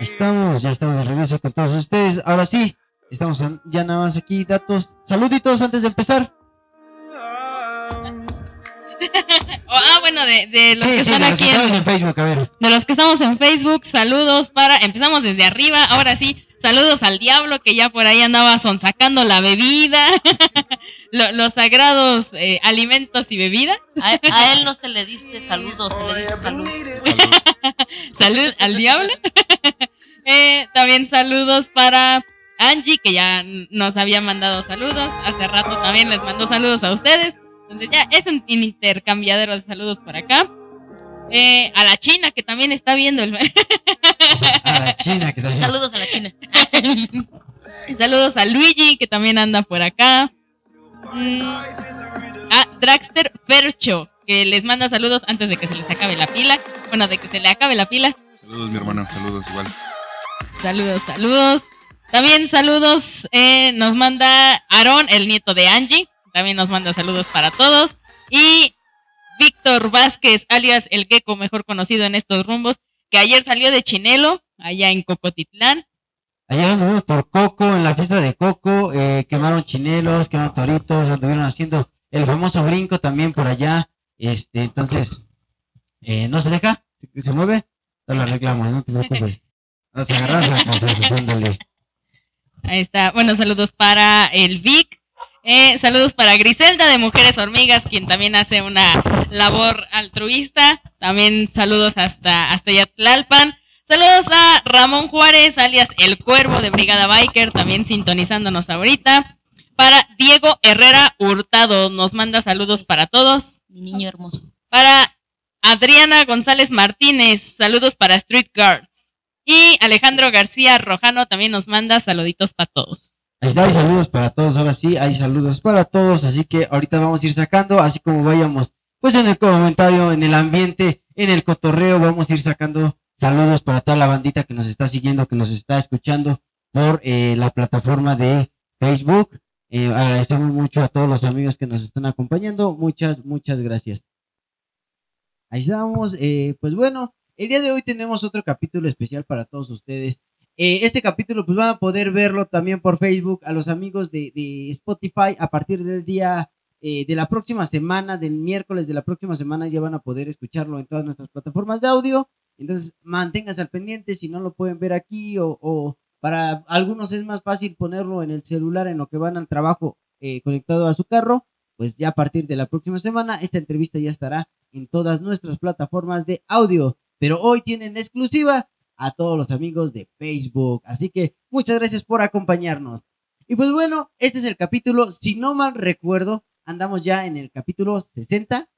Estamos, ya estamos de regreso con todos ustedes. Ahora sí, estamos ya nada más aquí, datos. Saluditos antes de empezar. ah, bueno, de, los que están aquí en, Facebook, a ver. De los que estamos en Facebook, saludos para. Empezamos desde arriba, ahora sí. Saludos al diablo que ya por ahí andaba sonsacando la bebida, los, sagrados eh, alimentos y bebidas. A, él no se le dice saludos, se le dice salud. Salud al diablo. Eh, también saludos para Angie, que ya nos había mandado saludos. Hace rato también les mandó saludos a ustedes. Entonces ya es un intercambiadero de saludos por acá. Eh, a la China, que también está viendo el... a la China, que también... Saludos a la China. Saludos a Luigi, que también anda por acá. Mm, a Draxter Fercho, que les manda saludos antes de que se les acabe la pila. Bueno, de que se le acabe la pila. Saludos, mi hermano. Saludos, igual. Saludos, saludos. También saludos eh, nos manda Aaron, el nieto de Angie. También nos manda saludos para todos. Y Víctor Vázquez, alias el Queco, mejor conocido en estos rumbos, que ayer salió de Chinelo, allá en Cocotitlán. Ayer anduvimos por Coco, en la fiesta de Coco, eh, quemaron chinelos, quemaron toritos, anduvieron haciendo el famoso brinco también por allá. Este, entonces, eh, ¿no se deja? ¿Se, mueve? No lo arreglamos, no te preocupes. Nos agarramos la Ahí está. Bueno, saludos para el Vic, eh, saludos para Griselda de Mujeres Hormigas, quien también hace una labor altruista. También saludos hasta, hasta Yatlalpan. Saludos a Ramón Juárez, alias El Cuervo de Brigada Biker, también sintonizándonos ahorita. Para Diego Herrera Hurtado, nos manda saludos para todos. Mi niño hermoso. Para Adriana González Martínez, saludos para Street Guards. Y Alejandro García Rojano también nos manda saluditos para todos. Ahí está, hay saludos para todos, ahora sí, hay saludos para todos, así que ahorita vamos a ir sacando, así como vayamos, pues en el comentario, en el ambiente, en el cotorreo, vamos a ir sacando saludos para toda la bandita que nos está siguiendo, que nos está escuchando por eh, la plataforma de Facebook. Eh, agradecemos mucho a todos los amigos que nos están acompañando, muchas, muchas gracias. Ahí estamos, eh, pues bueno, el día de hoy tenemos otro capítulo especial para todos ustedes. Eh, este capítulo pues van a poder verlo también por Facebook a los amigos de, Spotify a partir del día eh, de la próxima semana, del miércoles de la próxima semana ya van a poder escucharlo en todas nuestras plataformas de audio. Entonces manténganse al pendiente si no lo pueden ver aquí o, para algunos es más fácil ponerlo en el celular en lo que van al trabajo eh, conectado a su carro. Pues ya a partir de la próxima semana esta entrevista ya estará en todas nuestras plataformas de audio. Pero hoy tienen exclusiva a todos los amigos de Facebook. Así que muchas gracias por acompañarnos. Y pues bueno, este es el capítulo, si no mal recuerdo, andamos ya en el capítulo 60.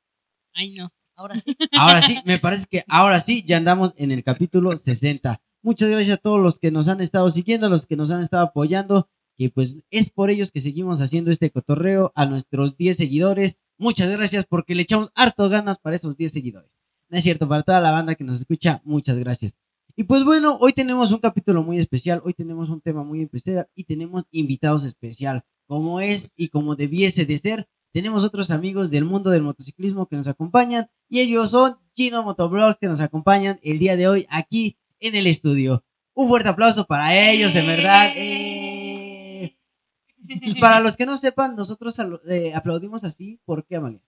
Ay, no, ahora sí. Ahora sí, me parece que ahora sí, ya andamos en el capítulo 60. Muchas gracias a todos los que nos han estado siguiendo, a los que nos han estado apoyando, que pues es por ellos que seguimos haciendo este cotorreo, a nuestros 10 seguidores. Muchas gracias porque le echamos harto ganas para esos 10 seguidores. No es cierto, para toda la banda que nos escucha, muchas gracias. Y pues bueno, hoy tenemos un capítulo muy especial, hoy tenemos un tema muy especial y tenemos invitados especial, como es y como debiese de ser. Tenemos otros amigos del mundo del motociclismo que nos acompañan y ellos son Chino Motoblogs que nos acompañan el día de hoy aquí en el estudio. Un fuerte aplauso para ellos, de verdad. Eh. Para los que no sepan, nosotros eh, aplaudimos así. ¿Por qué, Amalia?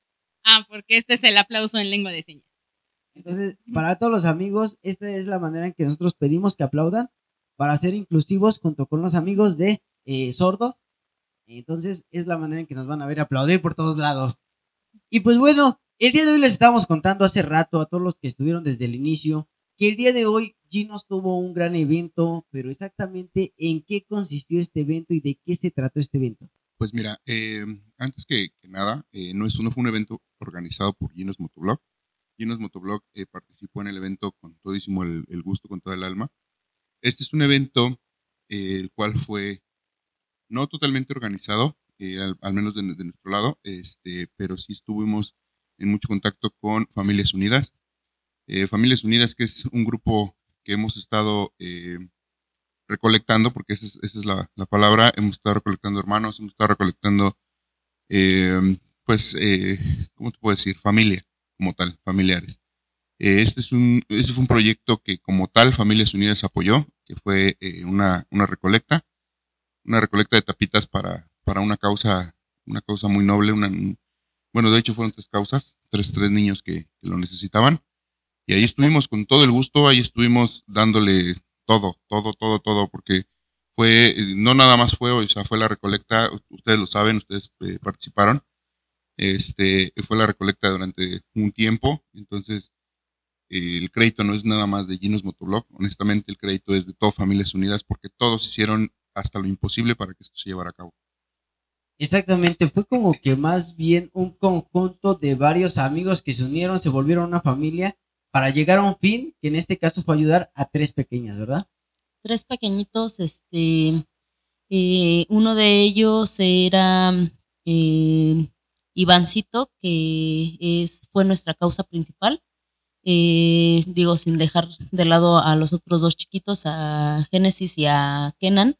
Ah, porque este es el aplauso en lengua de señas. Entonces, para todos los amigos, esta es la manera en que nosotros pedimos que aplaudan para ser inclusivos junto con los amigos de eh, sordos. Entonces, es la manera en que nos van a ver aplaudir por todos lados. Y pues bueno, el día de hoy les estábamos contando hace rato a todos los que estuvieron desde el inicio que el día de hoy Ginos tuvo un gran evento, pero exactamente en qué consistió este evento y de qué se trató este evento. Pues mira, eh, antes que, nada, eh, no, es, fue un evento organizado por Ginos Motoblog, Ginos Motoblog eh, participó en el evento con todísimo el, gusto, con toda el alma. Este es un evento el cual fue no totalmente organizado, al, menos de, nuestro lado, este, pero sí estuvimos en mucho contacto con Familias Unidas. Familias Unidas, que es un grupo que hemos estado recolectando, porque esa es, la, la, palabra, hemos estado recolectando hermanos, hemos estado recolectando, pues, ¿cómo te puedo decir? Familia como tal, familiares. Eh, este, es un, este fue un proyecto que como tal Familias Unidas apoyó, que fue eh, una, una recolecta, una recolecta de tapitas para, para una causa, una causa muy noble, una, bueno, de hecho fueron tres causas, tres, tres niños que lo necesitaban. Y ahí estuvimos con todo el gusto, ahí estuvimos dándole todo, todo, todo, todo, porque fue, no nada más fue, o sea, fue la recolecta, ustedes lo saben, ustedes eh, participaron, este, fue la recolecta durante un tiempo, entonces eh, el crédito no es nada más de Ginos Motoblog, honestamente el crédito es de todas Familias Unidas, porque todos hicieron hasta lo imposible para que esto se llevara a cabo. Exactamente, fue como que más bien un conjunto de varios amigos que se unieron, se volvieron una familia para llegar a un fin, que en este caso fue ayudar a tres pequeñas, ¿verdad? Tres pequeñitos, este, eh, uno de ellos era eh, Ivancito, que es, fue nuestra causa principal. Eh, digo, sin dejar de lado a los otros dos chiquitos, a Génesis y a Kenan.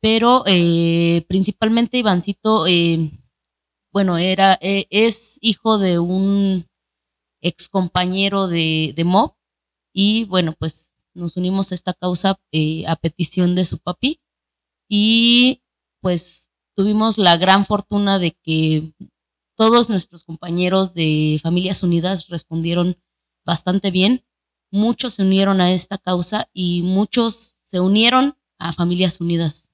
Pero eh, principalmente Ivancito, eh, bueno, era, eh, es hijo de un ex compañero de, de Mob. Y bueno, pues nos unimos a esta causa eh, a petición de su papi. Y pues tuvimos la gran fortuna de que todos nuestros compañeros de Familias Unidas respondieron bastante bien. Muchos se unieron a esta causa y muchos se unieron a Familias Unidas.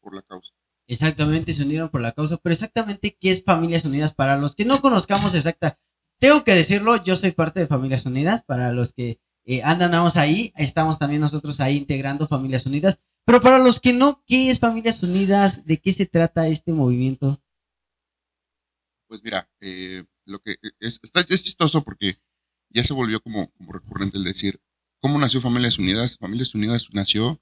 por la causa. Exactamente, se unieron por la causa, pero exactamente qué es Familias Unidas para los que no conozcamos exacta. Tengo que decirlo, yo soy parte de Familias Unidas, para los que eh, andamos ahí, estamos también nosotros ahí integrando Familias Unidas, pero para los que no, ¿qué es Familias Unidas? ¿De qué se trata este movimiento? Pues mira, eh, lo que es, está, es chistoso porque ya se volvió como, como recurrente el decir, ¿cómo nació Familias Unidas? Familias Unidas nació,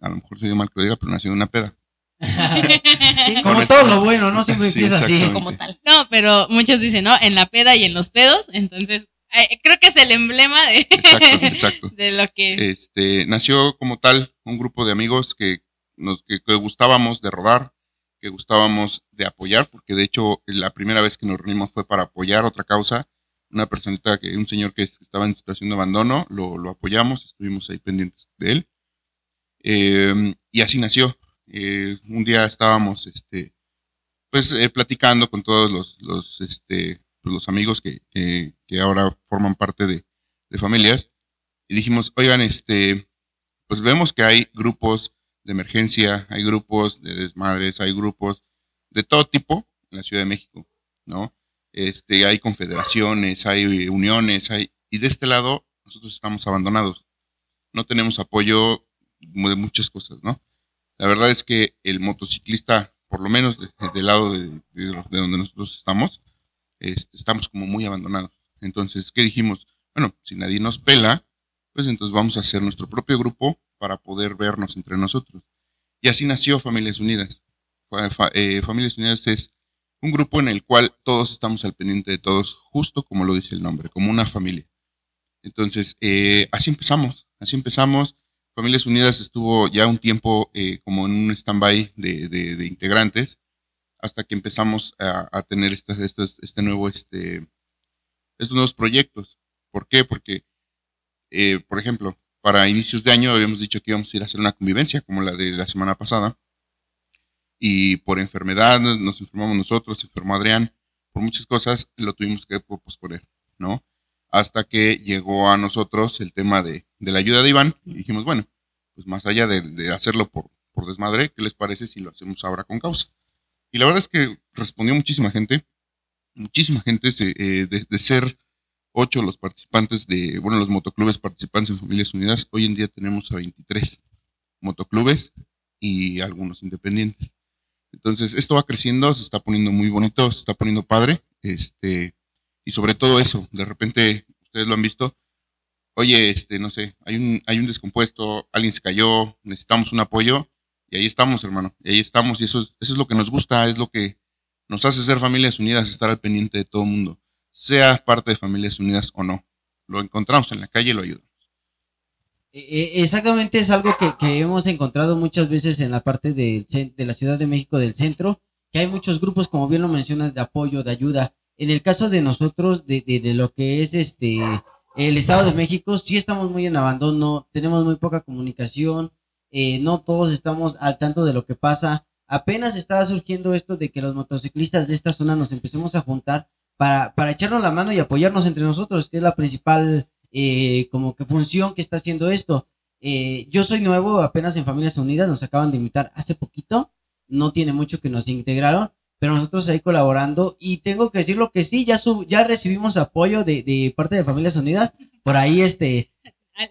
a lo mejor soy mal que lo diga, pero nació de una peda. Sí, Como todo lo bueno, ¿no? Siempre Sí, empieza así. como tal. No, pero muchos dicen, ¿no? En la peda y en los pedos. Entonces, eh, creo que es el emblema de, Exacto, exacto. de lo que es. Este, nació como tal un grupo de amigos que nos que, que gustábamos de rodar, que gustábamos de apoyar, porque de hecho la primera vez que nos reunimos fue para apoyar otra causa, una personita que un señor que estaba en situación de abandono, lo, lo apoyamos, estuvimos ahí pendientes de él. Eh, y así nació. Eh, un día estábamos este pues eh, platicando con todos los, los este pues, los amigos que, que, que ahora forman parte de, de familias y dijimos, oigan, este, pues vemos que hay grupos de emergencia, hay grupos de desmadres, hay grupos de todo tipo en la Ciudad de México, ¿no? Este, hay confederaciones, hay uniones, hay, y de este lado nosotros estamos abandonados. No tenemos apoyo de muchas cosas, ¿no? La verdad es que el motociclista, por lo menos de- del lado de, de- de donde nosotros estamos, este, estamos como muy abandonados. Entonces, ¿qué dijimos? Bueno, si nadie nos pela, pues entonces vamos a hacer nuestro propio grupo para poder vernos entre nosotros. Y así nació Familias Unidas. Eh, Familias Unidas es un grupo en el cual todos estamos al pendiente de todos, justo como lo dice el nombre, como una familia. Entonces, eh, así empezamos, así empezamos. Familias Unidas estuvo ya un tiempo eh, como en un stand-by de, integrantes, hasta que empezamos a, tener estas, estas, este nuevo, este, estos nuevos proyectos. ¿Por qué? Porque, eh, por ejemplo, para inicios de año habíamos dicho que íbamos a ir a hacer una convivencia, como la de la semana pasada, y por enfermedad nos- nos enfermamos nosotros, se enfermó Adrián, por muchas cosas lo tuvimos que posponer, ¿no? Hasta que llegó a nosotros el tema de, de la ayuda de Iván y dijimos, bueno, pues más allá de, de hacerlo por, por desmadre, ¿qué les parece si lo hacemos ahora con causa? Y la verdad es que respondió muchísima gente, muchísima gente se, eh, de, de ser ocho los participantes de, bueno, los motoclubes participantes en Familias Unidas, hoy en día tenemos a 23 motoclubes y algunos independientes. Entonces, esto va creciendo, se está poniendo muy bonito, se está poniendo padre, este, y sobre todo eso, de repente, ustedes lo han visto, oye, este, no sé, hay un, hay un descompuesto, alguien se cayó, necesitamos un apoyo, y ahí estamos, hermano, y ahí estamos, y eso es, eso es lo que nos gusta, es lo que nos hace ser familias unidas, estar al pendiente de todo mundo, sea parte de familias unidas o no. Lo encontramos en la calle y lo ayudamos. Eh, eh, Exactamente, es algo que, hemos encontrado muchas veces en la parte cen- de la Ciudad de México del centro, que hay muchos grupos, como bien lo mencionas, de apoyo, de ayuda. En el caso de nosotros, de, de, de lo que es este el Estado de México sí estamos muy en abandono, tenemos muy poca comunicación, eh, no todos estamos al tanto de lo que pasa. Apenas estaba surgiendo esto de que los motociclistas de esta zona nos empecemos a juntar para, para echarnos la mano y apoyarnos entre nosotros, que es la principal eh, como que función que está haciendo esto. Eh, yo soy nuevo, apenas en Familias Unidas, nos acaban de invitar hace poquito, no tiene mucho que nos integraron, pero nosotros ahí colaborando y tengo que decir lo que sí, ya, sub, ya recibimos apoyo de, de parte de Familias Unidas, por ahí este,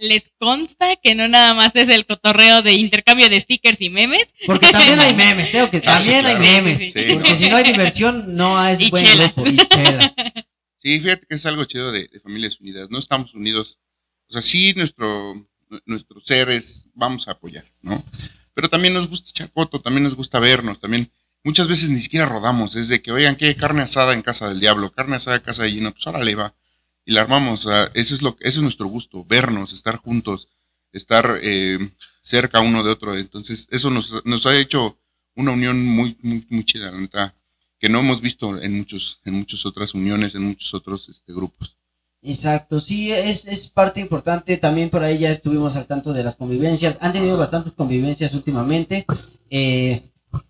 les consta que no nada más es el cotorreo de intercambio de stickers y memes. Porque también hay memes, tengo que Ah, también hay memes. Sí, sí, Porque si no hay diversión, no es Y buen chelas. grupo. Y chela. Sí, fíjate que es algo chido de, de Familias Unidas. No estamos unidos. O sea, sí, nuestro, nu- nuestros seres vamos a apoyar, ¿no? Pero también nos gusta Chacoto, también nos gusta vernos, también. Muchas veces ni siquiera rodamos, es de que, oigan, ¿qué? Carne asada en casa del diablo, carne asada en casa de Gino, pues ahora le va. Y la armamos, o sea, eso es, lo, eso es nuestro gusto, vernos, estar juntos, estar eh, cerca uno de otro. Entonces, eso nos, nos ha hecho una unión muy, muy, muy chida, la neta, que no hemos visto en muchos, en muchas otras uniones, en muchos otros este, grupos. Exacto, sí, es, es parte importante. También por ahí ya estuvimos al tanto de las convivencias. Han tenido bastantes convivencias últimamente. Eh,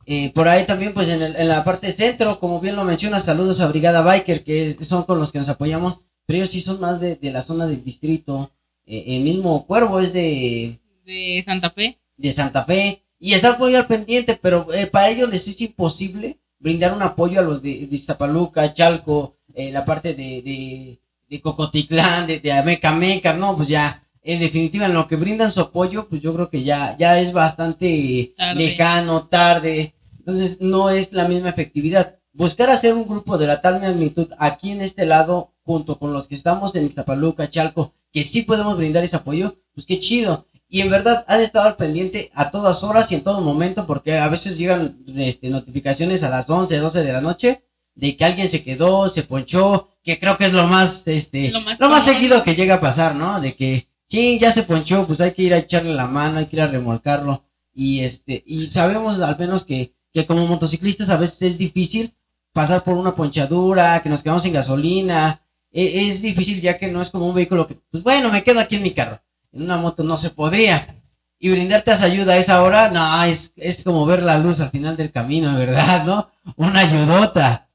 eh, por ahí también, pues en, el- en la parte centro, como bien lo menciona, saludos a Brigada Biker, que es- son con los que nos apoyamos. Pero ellos sí son más de, de la zona del distrito. Eh, el mismo Cuervo es de, De Santa Fe. de Santa Fe y estar muy al pendiente, pero eh, para ellos les es imposible brindar un apoyo a los de, de Iztapaluca, Chalco, eh, la parte de, de, de Cocotitlán, de, de Amecameca, no, pues ya, en definitiva, en lo que brindan su apoyo, pues yo creo que ya, ya es bastante Tarde. lejano, tarde, entonces no es la misma efectividad. Buscar hacer un grupo de la tal magnitud aquí en este lado, junto con los que estamos en Iztapaluca, Chalco, que sí podemos brindar ese apoyo, pues qué chido. Y en verdad han estado al pendiente a todas horas y en todo momento, porque a veces llegan este, notificaciones a las 11, 12 de la noche de que alguien se quedó, se ponchó, que creo que es lo más, este, Lo lo más más, común. seguido que llega a pasar, ¿no? De que, sí, ya se ponchó, pues hay que ir a echarle la mano, hay que ir a remolcarlo. Y este, y sabemos al menos que, que como motociclistas a veces es difícil pasar por una ponchadura, que nos quedamos sin gasolina. E- es difícil ya que no es como un vehículo que, pues bueno, me quedo aquí en mi carro. En una moto no se podría. Y brindarte esa ayuda a esa hora, no, es, es como ver la luz al final del camino, ¿verdad? ¿No? Una ayudota.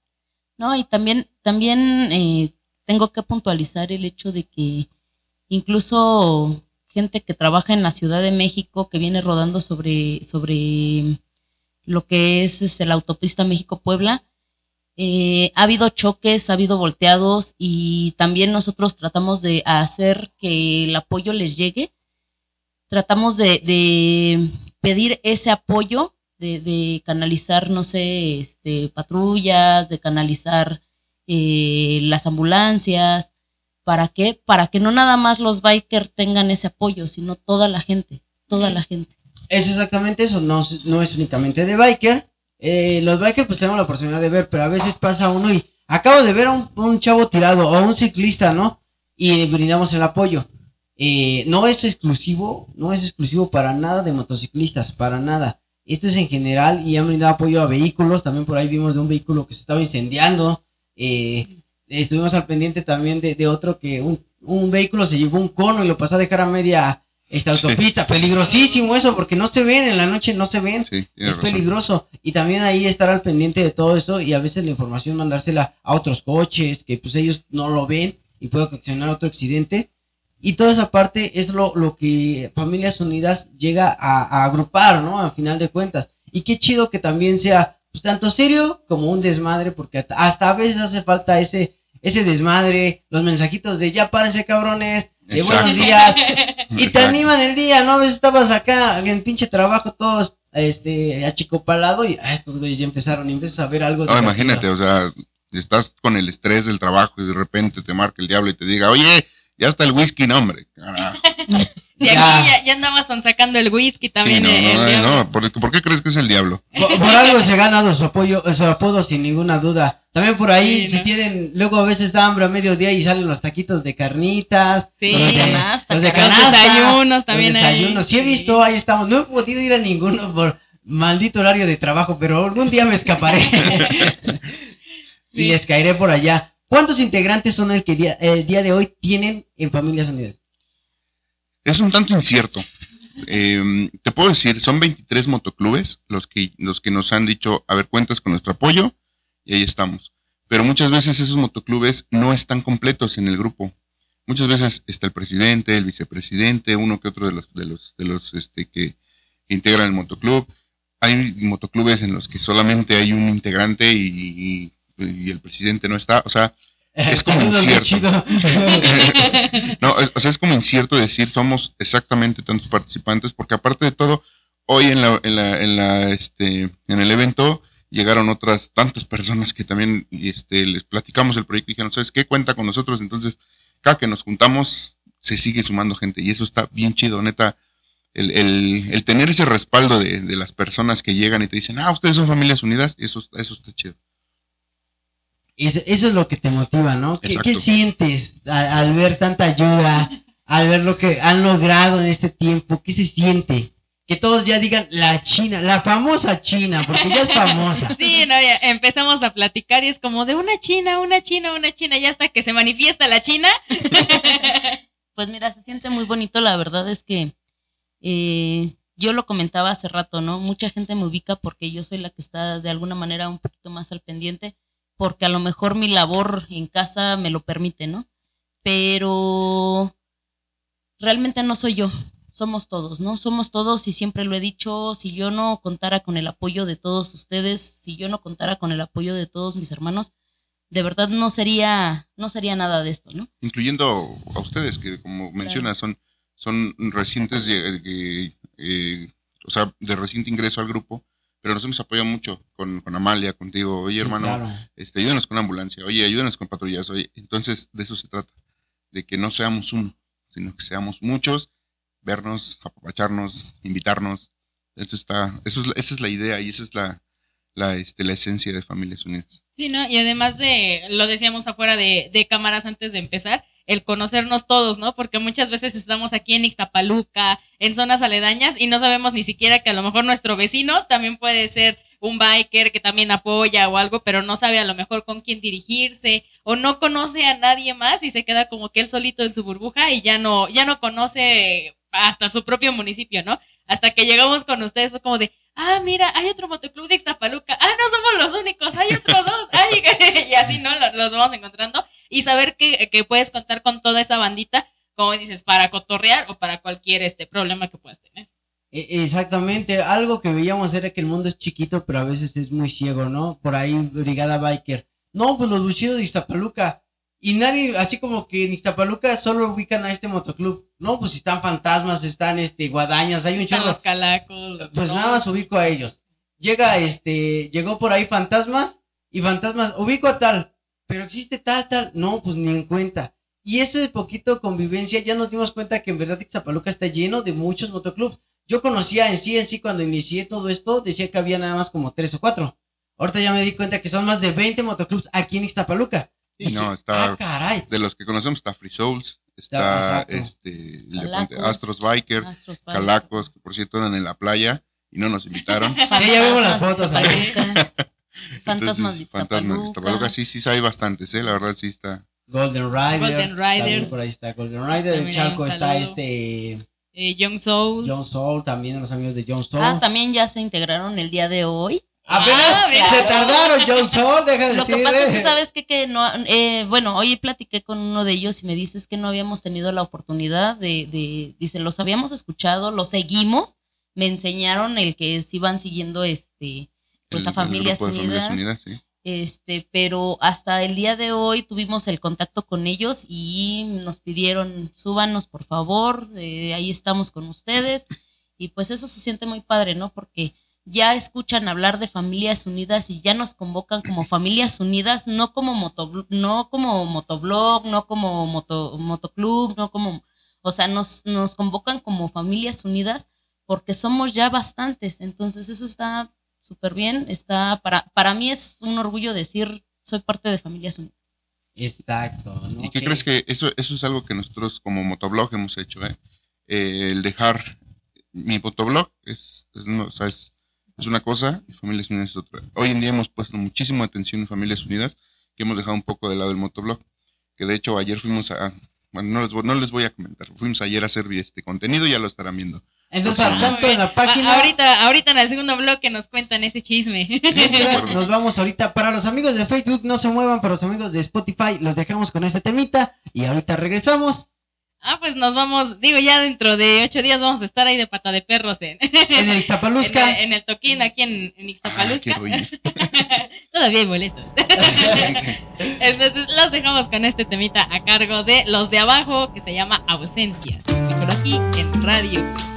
No, y también, también eh, tengo que puntualizar el hecho de que incluso gente que trabaja en la Ciudad de México, que viene rodando sobre, sobre lo que es, la autopista México-Puebla, eh, ha habido choques, ha habido volteados y también nosotros tratamos de hacer que el apoyo les llegue. Tratamos de, de pedir ese apoyo, de, de canalizar, no sé, este, patrullas, de canalizar eh, las ambulancias. ¿Para qué? Para que no nada más los bikers tengan ese apoyo, sino toda la gente, toda la gente. Es exactamente eso, no, no es únicamente de biker. Eh, los bikers pues tenemos la oportunidad de ver, pero a veces pasa uno y acabo de ver a un, un chavo tirado o a un ciclista, ¿no? Y brindamos el apoyo. Eh, no es exclusivo, no es exclusivo para nada de motociclistas, para nada. Esto es en general y han brindado apoyo a vehículos. También por ahí vimos de un vehículo que se estaba incendiando. Eh, estuvimos al pendiente también de, de otro que un, un vehículo se llevó un cono y lo pasó a dejar a media esta Sí. autopista. Peligrosísimo eso, porque no se ven en la noche, no se ven. Sí, Es razón. peligroso. Y también ahí estar al pendiente de todo eso y a veces la información mandársela a otros coches que pues ellos no lo ven y puede ocasionar otro accidente. Y toda esa parte es lo, lo que Familias Unidas llega a, a agrupar, ¿no? A final de cuentas. Y qué chido que también sea pues, tanto serio como un desmadre, porque hasta- hasta a veces hace falta ese, ese desmadre, los mensajitos de ya párense cabrones, de Exacto. buenos días, y te animan el día, ¿no? A veces estabas acá en pinche trabajo todos este achicopalado y ah, estos güeyes ya empezaron y empiezas a ver algo. No, imagínate, o sea, estás con el estrés del trabajo y de repente te marca el diablo y te diga, oye, ya está el whisky, no, hombre. Carajo. Y Ya. aquí ya, ya andamos sacando el whisky también. sí, no, eh, el no, diablo. no, ¿por, por qué crees que es el diablo? Por, por algo se ha ganado su apoyo, su apodo sin ninguna duda. También por ahí, Sí, si ¿no? tienen, luego a veces da hambre a mediodía y salen los taquitos de carnitas. Sí. los de Canasta, los de los canasta, desayunos también Los hay, desayunos. Sí he visto, ahí estamos. No he podido ir a ninguno por maldito horario de trabajo, pero algún día me escaparé. y les caeré por allá. ¿Cuántos integrantes son el que día, el día de hoy tienen en Familias Unidas? Es un tanto incierto. Eh, te puedo decir, son 23 motoclubes los que, los que nos han dicho, a ver, cuentas con nuestro apoyo y ahí estamos. Pero muchas veces esos motoclubes no están completos en el grupo. Muchas veces está el presidente, el vicepresidente, uno que otro de los, de los, de los este, que, integran el motoclub. Hay motoclubes en los que solamente hay un integrante y- y el presidente no está. O sea, Es como incierto. no, es- o sea, es como incierto decir somos exactamente tantos participantes, porque aparte de todo, hoy en la, en la, en la, este, en el evento llegaron otras tantas personas que también, este, les platicamos el proyecto y dijeron, ¿sabes qué? Cuenta con nosotros. Entonces, cada que nos juntamos, se sigue sumando gente y eso está bien chido, neta. El, el, el tener ese respaldo de, de las personas que llegan y te dicen, ah, ustedes son familias unidas, eso, eso está chido. Eso, eso es lo que te motiva, ¿no? ¿Qué, sientes al, al ver tanta ayuda, al ver lo que han logrado en este tiempo? ¿Qué se siente? Que todos ya digan la China, la famosa China, porque ya es famosa. Sí, no, ya empezamos a platicar y es como de una china, una china, una china, y hasta que se manifiesta la china. Pues mira, se siente muy bonito, la verdad es que eh, yo lo comentaba hace rato, ¿no? Mucha gente me ubica porque yo soy la que está de alguna manera un poquito más al pendiente, porque a lo mejor mi labor en casa me lo permite, ¿no? Pero realmente no soy yo, somos todos, ¿no? Somos todos y siempre lo he dicho, si yo no contara con el apoyo de todos ustedes, si yo no contara con el apoyo de todos mis hermanos, de verdad no sería, no sería nada de esto, ¿no? incluyendo a ustedes, que como mencionas, son, son recientes, de, eh, o sea, de reciente ingreso al grupo, pero nos hemos apoyado mucho con, con Amalia, contigo, oye Sí, hermano, claro. este, ayúdanos con ambulancia, oye, ayúdanos con patrullas, oye, entonces de eso se trata, de que no seamos uno, sino que seamos muchos, vernos, apapacharnos, invitarnos, eso está, eso es, la- esa es la idea y esa es la, la, este, la esencia de Familias Unidas. Sí, ¿no? Y además de, lo decíamos afuera de, de cámaras antes de empezar, el conocernos todos, ¿no? Porque muchas veces estamos aquí en Ixtapaluca, en zonas aledañas, y no sabemos ni siquiera que a lo mejor nuestro vecino también puede ser un biker que también apoya o algo, pero no sabe a lo mejor con quién dirigirse, o no conoce a nadie más y se queda como que él solito en su burbuja y ya no, ya no conoce hasta su propio municipio, ¿no? Hasta que llegamos con ustedes fue como de, ah, mira, hay otro motoclub de Ixtapaluca, ah, no somos los únicos, hay otros dos, ay, y así, ¿no? Los, vamos encontrando y saber que, que puedes contar con toda esa bandita, como dices, para cotorrear o para cualquier este problema que puedas tener. E- Exactamente, algo que veíamos era que el mundo es chiquito, pero a veces es muy ciego, ¿no? Por ahí, Brigada Biker. No, pues los buchidos de Iztapaluca. Y nadie, así como que en Iztapaluca solo ubican a este motoclub. No, pues están fantasmas, están este guadañas, hay un chorro. los calacos. Pues nada más ubico a ellos. Llega este, llegó por ahí fantasmas y fantasmas, ubico a tal, pero existe tal, tal, no, pues ni en cuenta. Y ese poquito convivencia ya nos dimos cuenta que en verdad Ixtapaluca está lleno de muchos motoclubs. Yo conocía en sí, en sí, cuando inicié todo esto, decía que había nada más como tres o cuatro. Ahorita ya me di cuenta que son más de 20 motoclubs aquí en Ixtapaluca. Sí, no, está- Ah, caray. de los que conocemos está Free Souls, Está- exacto. este, el Calacos. Astros Biker, Astros. Calacos, que por cierto andan en la playa y no nos invitaron. Sí, ya vimos las fotos ahí. Iztapaluca. Fantasmas de Entonces, Fantasmas sí, sí, hay bastantes, ¿eh? la verdad sí está. Golden Riders. Golden también Por ahí está Golden Rider. Chalco un está este Eh, Young Souls. John Soul, también los amigos de John Soul. Ah, también ya se integraron el día de hoy. Apenas Ah, se tardaron, John Soul, déjame Lo que pasa es que sabes que, que no, eh, bueno, hoy platiqué con uno de ellos y me dices que no habíamos tenido la oportunidad de, de, dice, los habíamos escuchado, los seguimos, me enseñaron el que se iban siguiendo, este, pues el- a Familias de Unidas, Familias Unidas, sí. este, pero hasta el día de hoy tuvimos el contacto con ellos y nos pidieron, súbanos por favor, eh, ahí estamos con ustedes y pues eso se siente muy padre, ¿no? Porque ya escuchan hablar de familias unidas y ya nos convocan como familias unidas, no como moto, no como motoblog, no como moto, motoclub, no como, o sea, nos, nos convocan como familias unidas porque somos ya bastantes, entonces eso está súper bien, está, para, para mí es un orgullo decir, soy parte de familias unidas. Exacto. ¿no? ¿Y qué crees que eso, eso es algo que nosotros como motoblog hemos hecho? ¿eh? Eh, el dejar mi motoblog es, es, no, o sea, es, es una cosa y Familias Unidas es otra. Hoy en día hemos puesto muchísima atención en Familias Unidas que hemos dejado un poco de lado el motoblog. Que de hecho ayer fuimos a, bueno, no les, voy- no les voy a comentar, fuimos ayer a hacer este contenido, ya lo estarán viendo. Entonces, al tanto en la A- página. ahorita, ahorita en el segundo bloque nos cuentan ese chisme. Mientras nos vamos ahorita para los amigos de Facebook, no se muevan, para los amigos de Spotify, los dejamos con este temita y ahorita regresamos ah, pues nos vamos, digo, ya dentro de ocho días vamos a estar ahí de pata de perros en, en el Ixtapalusca. en, en el toquín aquí en, en Ah, quiero ir. Todavía hay boletos. Entonces los dejamos con este temita a cargo de los de abajo que se llama Ausencia. Pero aquí en Radio.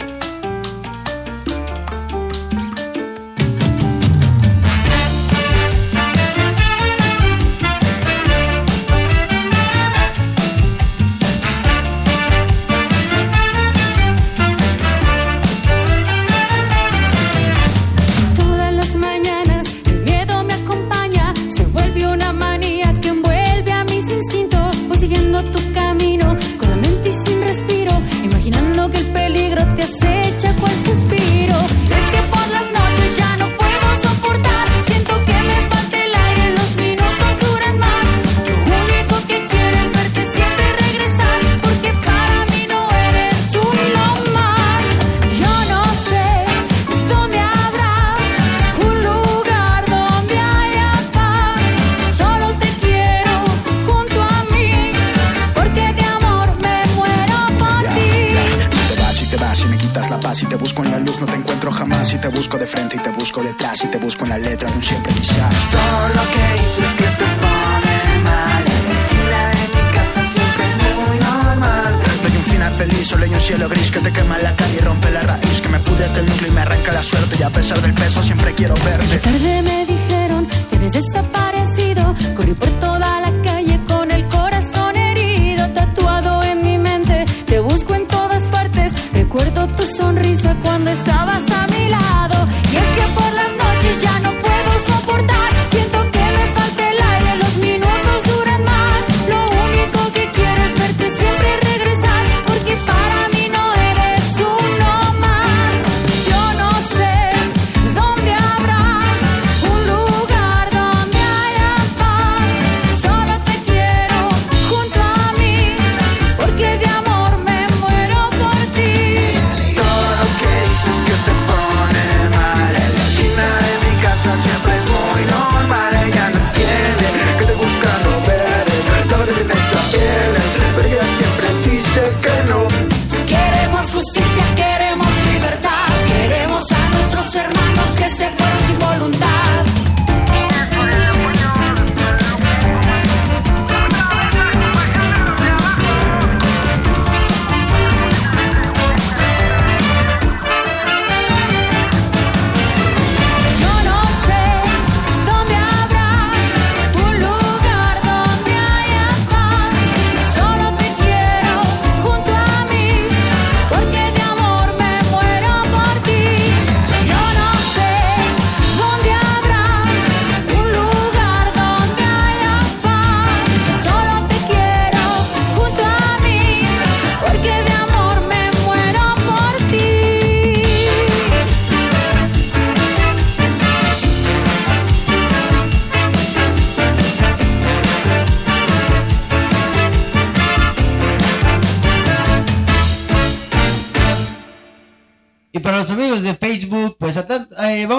Te busco de frente y te busco detrás, si te busco en la letra de un siempre quizás. Todo lo que hice es que te pone mal. En la esquina de mi casa siempre es muy normal. No hay un final feliz, solo hay un cielo gris que te quema la cara y rompe la raíz. Que me pudre hasta el núcleo y me arranca la suerte. Y a pesar del peso, siempre quiero verte. Tarde me dijeron que habías desaparecido. Corrí por toda la calle con el corazón herido, tatuado en mi mente. Te busco en todas partes. Recuerdo tu sonrisa cuando estabas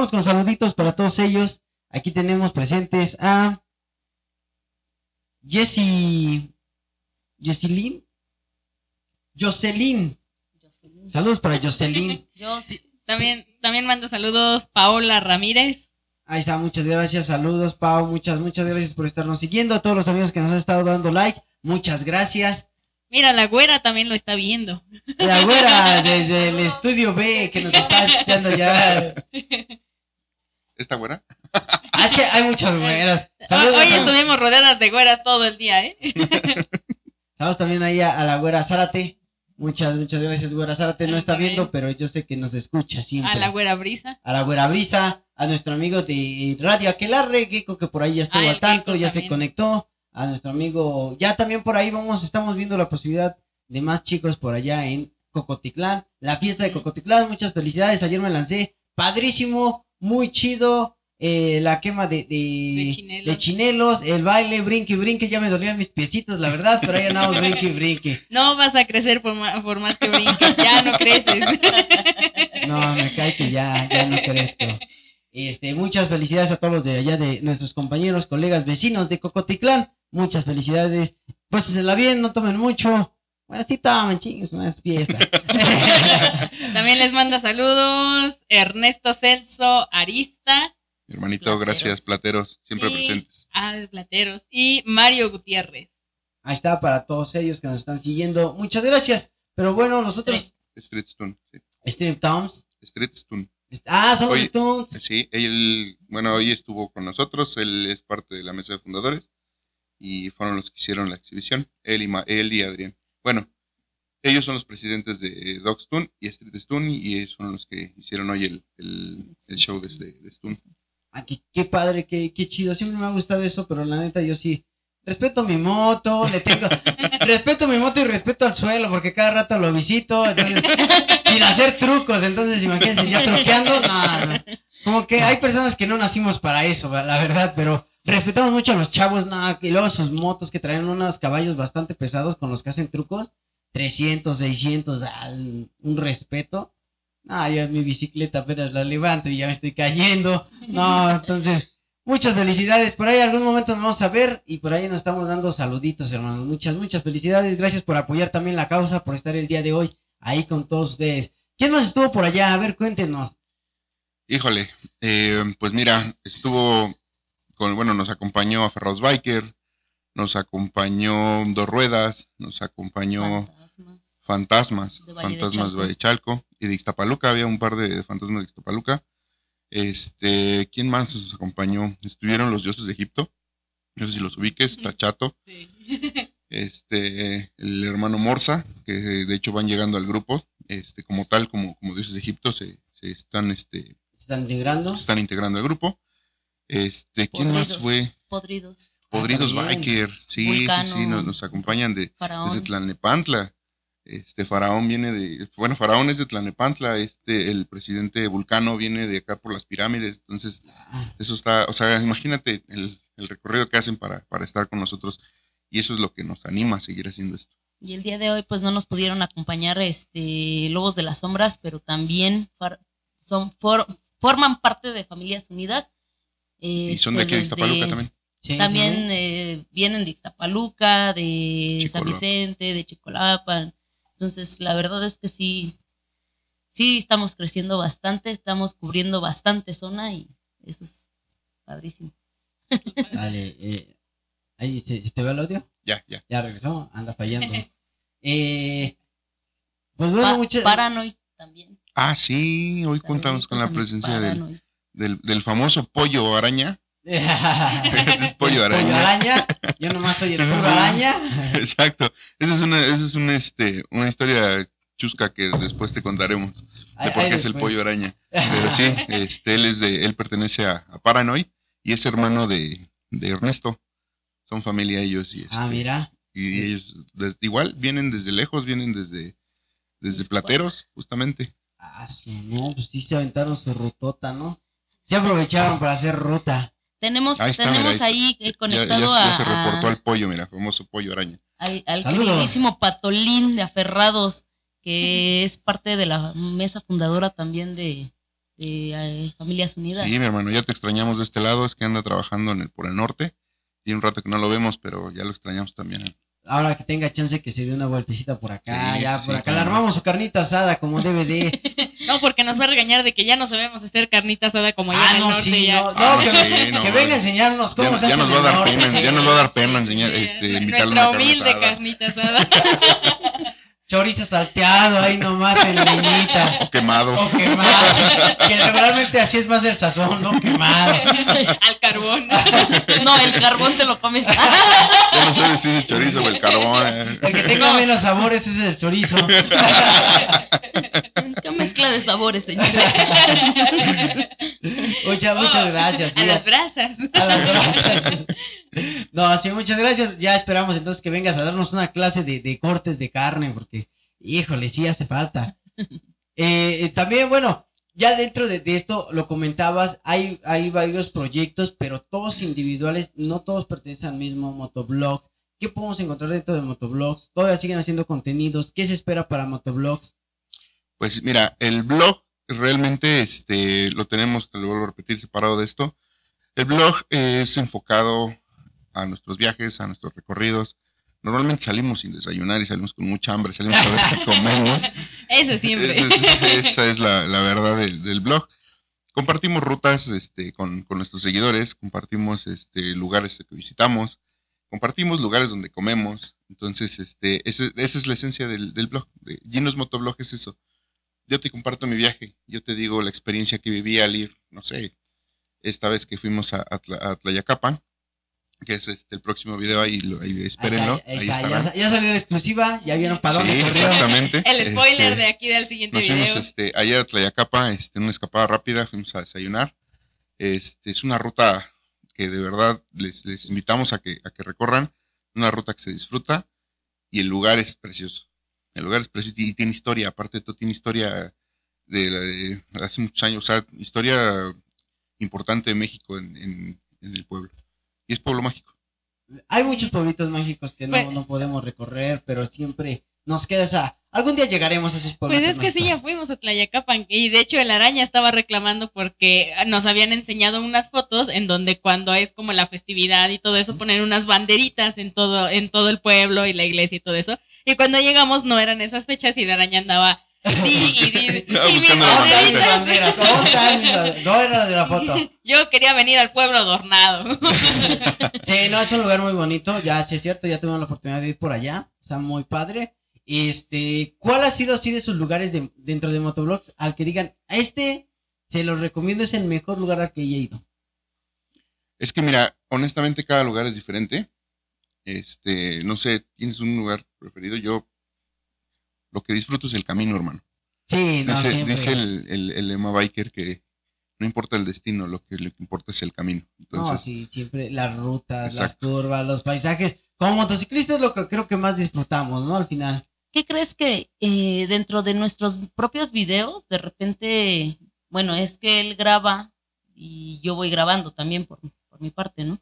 vamos con saluditos para todos ellos. Aquí tenemos presentes a Jessie, Jessilyn, Jocelyn. Saludos para Jocelyn. Yo También, también manda saludos Paola Ramírez. Ahí está, muchas gracias, saludos Pau, muchas, muchas gracias por estarnos siguiendo. A todos los amigos que nos han estado dando like, muchas gracias. Mira, la güera también lo está viendo. La güera desde el estudio B que nos está escuchando ya. ¿Esta güera? Ah, es que hay muchas güeras. Hoy, Saludos, hoy a- estuvimos rodeadas de güeras todo el día, ¿eh? saludos también ahí a, a la güera Zárate. Muchas, muchas gracias, güera Zárate. No está viendo, pero yo sé que nos escucha siempre. A la güera brisa. a la güera Brisa, a nuestro amigo de Radio Aquelarre, que por ahí ya estuvo Ah, al tanto, ya se conectó, a nuestro amigo, ya también por ahí vamos, estamos viendo la posibilidad de más chicos por allá en Cocotitlán, la fiesta de Cocotitlán, muchas felicidades, ayer me lancé, padrísimo, muy chido, eh, la quema de, de, De chinelos. de chinelos, el baile, brinque, brinque, ya me dolían mis piecitos, la verdad, pero ahí andamos brinque, brinque. No vas a crecer por, ma- por más que brinques, ya no creces. No, me cae que ya, ya no crezco. Este, muchas felicidades a todos los de allá de nuestros compañeros, colegas, vecinos de Cocotitlán. Muchas felicidades. Pásensela bien, no tomen mucho. Bueno, sí tomen, chingues, no es fiesta. También les manda saludos Ernesto Celso Arista, Mi hermanito, Plateros. gracias, plateros, siempre Sí. presentes. ah, de Plateros, y Mario Gutiérrez. Ahí está para todos ellos que nos están siguiendo. Muchas gracias. Pero bueno, nosotros, Street Stone, sí. Stream Towns. Street Stone. Ah, Oye, de Toons. Sí, él, bueno, hoy estuvo con nosotros, él es parte de la mesa de fundadores y fueron los que hicieron la exhibición, él y, Ma- él y Adrián. Bueno, ellos son los presidentes de Dog Stone y Street Stone y ellos son los que hicieron hoy el, el, el show de, de, de Stone. Ah, qué, qué padre, qué, qué chido. Siempre me ha gustado eso, pero la neta yo sí. Respeto mi moto, le tengo. respeto mi moto y respeto al suelo, porque cada rato lo visito. Entonces, sin hacer trucos. Entonces, imagínense, ya truqueando. No, no. Como que hay personas que no nacimos para eso, la verdad, pero respetamos mucho a los chavos, no, y luego sus motos que traen unos caballos bastante pesados con los que hacen trucos. 300, 600, al- un respeto. No, yo mi bicicleta apenas la levanto y ya me estoy cayendo. No, entonces, muchas felicidades. Por ahí algún momento nos vamos a ver y por ahí nos estamos dando saluditos, hermanos. Muchas, muchas felicidades. Gracias por apoyar también la causa, por estar el día de hoy ahí con todos ustedes. ¿Quién más estuvo por allá? A ver, cuéntenos. Híjole, eh, pues mira, estuvo con, bueno, nos acompañó a Ferros Biker, nos acompañó Dos Ruedas, nos acompañó Fantasmas. Fantasmas, De Fantasmas de. Valle Chalco y de Ixtapaluca, había un par de fantasmas de Ixtapaluca. Este, ¿quién más nos acompañó? Estuvieron los dioses de Egipto, no sé si los ubiques, Tachato, Sí. este, el hermano Morsa, que de hecho van llegando al grupo, este, como tal, como, como dioses de Egipto, se, se están, este, ¿Se están integrando? se están integrando al grupo. Este, ¿quién más Podridos, fue? Podridos. Podridos también. Biker, sí, sí, Vulcano. sí, nos, nos acompañan de, Faraón. desde Tlalnepantla. Este Faraón viene de, bueno, Faraón es de Tlalnepantla, este, el presidente Vulcano viene de acá por las pirámides, entonces Ah, eso está, o sea, imagínate el, el recorrido que hacen para, para estar con nosotros y eso es lo que nos anima a seguir haciendo esto. Y el día de hoy, pues no nos pudieron acompañar este Lobos de las Sombras, pero también far- son for- forman parte de Familias Unidas. Y son de Este, aquí de Iztapaluca también. sí, También sí. eh, vienen de Ixtapaluca, de San. Vicente, de Chicolapan. Entonces, la verdad es que sí, sí estamos creciendo bastante, estamos cubriendo bastante zona y eso es padrísimo. Dale, eh, ahí se, se te ve el audio. Ya, ya. Ya regresó, anda fallando. Eh, pues bueno, Pa- muchas. Paranoid también. Ah, sí, hoy contamos con la presencia Paranoid. del, del famoso pollo araña. es Es pollo araña. Yo nomás soy el pollo araña. Exacto. Esa es una, esa es una, este, una historia chusca que después te contaremos de por qué es el pollo araña. Pero sí, este, él es de, él pertenece a, a Paranoid y es hermano de, de Ernesto. Son familia ellos y, este, Ah, mira. y ellos igual vienen desde lejos, vienen desde, desde. Plateros, justamente. Ah, no, pues sí se aventaron su rutota, ¿no? Se aprovecharon para hacer ruta. Tenemos, Ahí está, tenemos mira, ahí eh, Ya, ya- conectado ya a, se reportó al pollo, mira, famoso pollo araña. al, al queridísimo Patolín de Aferrados, que es parte de la mesa fundadora también de, de, eh, Familias Unidas. Sí, mi hermano, ya te extrañamos de este lado, es que anda trabajando en el, por el norte. Tiene un rato que no lo vemos, pero ya lo extrañamos también. Ahora que tenga chance que se dé una vueltecita por acá, Sí, ya sí, por sí, acá. Le no. armamos su carnita asada como debe de. No, porque nos va a regañar de que ya no sabemos hacer carnita asada como ah, en el no, norte. sí, ya. no, no, Ah, que, sí, no, que venga a enseñarnos cómo Ya, se hace ya nos va a dar norte, pena, ya nos va a dar pena enseñar, sí, este, invitarle una carnita asada. Chorizo salteado ahí nomás en leñita. O quemado. O quemado. Que regularmente así es más el sazón, ¿no? Quemado. Al carbón. No, el carbón te lo comes. Ya no sé si es el chorizo o el carbón. eh. El que tenga menos sabor ese es el chorizo. Qué mezcla de sabores, señores. Muchas, muchas Oh, gracias. A las brasas. a las gracias. No, sí, muchas gracias. Ya esperamos entonces que vengas a darnos una clase de, de cortes de carne, porque, híjole, sí hace falta. Eh, eh, también, bueno, ya dentro de, de esto, lo comentabas, hay, hay varios proyectos, pero todos individuales, no todos pertenecen al mismo Motoblogs. ¿Qué podemos encontrar dentro de Motoblogs? ¿Todavía siguen haciendo contenidos? ¿Qué se espera para Motoblogs? Pues mira, el blog realmente este, lo tenemos, te lo vuelvo a repetir, separado de esto. El blog es enfocado a nuestros viajes, a nuestros recorridos. Normalmente salimos sin desayunar y salimos con mucha hambre, salimos a ver qué comemos. Eso siempre. Esa es, esa es la, la verdad del, del blog. Compartimos rutas este, con, con nuestros seguidores, compartimos este, lugares que visitamos, compartimos lugares donde comemos. Entonces, este, ese- esa es la esencia del, del blog. De Ginos Motoblog es eso. Yo te comparto mi viaje, yo te digo la experiencia que viví al ir, no sé, esta vez que fuimos a, a, Tla- a Tlayacapan, que es este, el próximo video, ahí, lo- ahí espérenlo, Ahí ahí, está, ya, sa- ya salió la exclusiva, ya vieron para Sí, dónde corrió. exactamente. El spoiler Este, de aquí del siguiente Nos fuimos video. este, ayer a Tlayacapa, este, en una escapada rápida, fuimos a desayunar. Este, es una ruta que de verdad les, les invitamos a que, a que recorran, una ruta que se disfruta y el lugar es precioso. El lugar es precioso y tiene historia, aparte de todo tiene historia de, la- de hace muchos años, o sea, historia importante de México en, en- en el pueblo. Y es pueblo mágico. Hay muchos pueblitos mágicos que no, Pues- no podemos recorrer, pero siempre nos queda esa... Algún día llegaremos a esos Pues pueblitos es que sí, ya fuimos a Tlayacapan y de hecho el araña estaba reclamando porque nos habían enseñado unas fotos en donde cuando es como la festividad y todo eso ponen unas banderitas en todo en todo el pueblo y la iglesia y todo eso y cuando llegamos no eran esas fechas y la araña andaba di y di Estaba y mis buscando la ¿Dónde están mis banderita. banderas? ¿Dónde están mis- ¿Dónde era la de la foto? Yo quería venir al pueblo adornado. Sí, no, es un lugar muy bonito, ya sí es cierto, ya tuvimos la oportunidad de ir por allá, está muy padre. Este, ¿cuál ha sido así de sus lugares de- dentro de Motoblogs al que digan, a este se los recomiendo, es el mejor lugar al que he ido? Es que mira, honestamente cada lugar es diferente. Este, no sé, tienes un lugar preferido. Yo lo que disfruto es el camino, hermano. Sí, no, dice siempre. dice el, el, el lema biker que no importa el destino, lo que, lo que importa es el camino. No, Entonces, sí, siempre las rutas, las curvas, los paisajes. Como motociclistas es lo que creo que más disfrutamos, ¿no? Al final. ¿Qué crees que eh, dentro de nuestros propios videos, de repente, bueno, es que él graba y yo voy grabando también por, por mi parte, ¿no?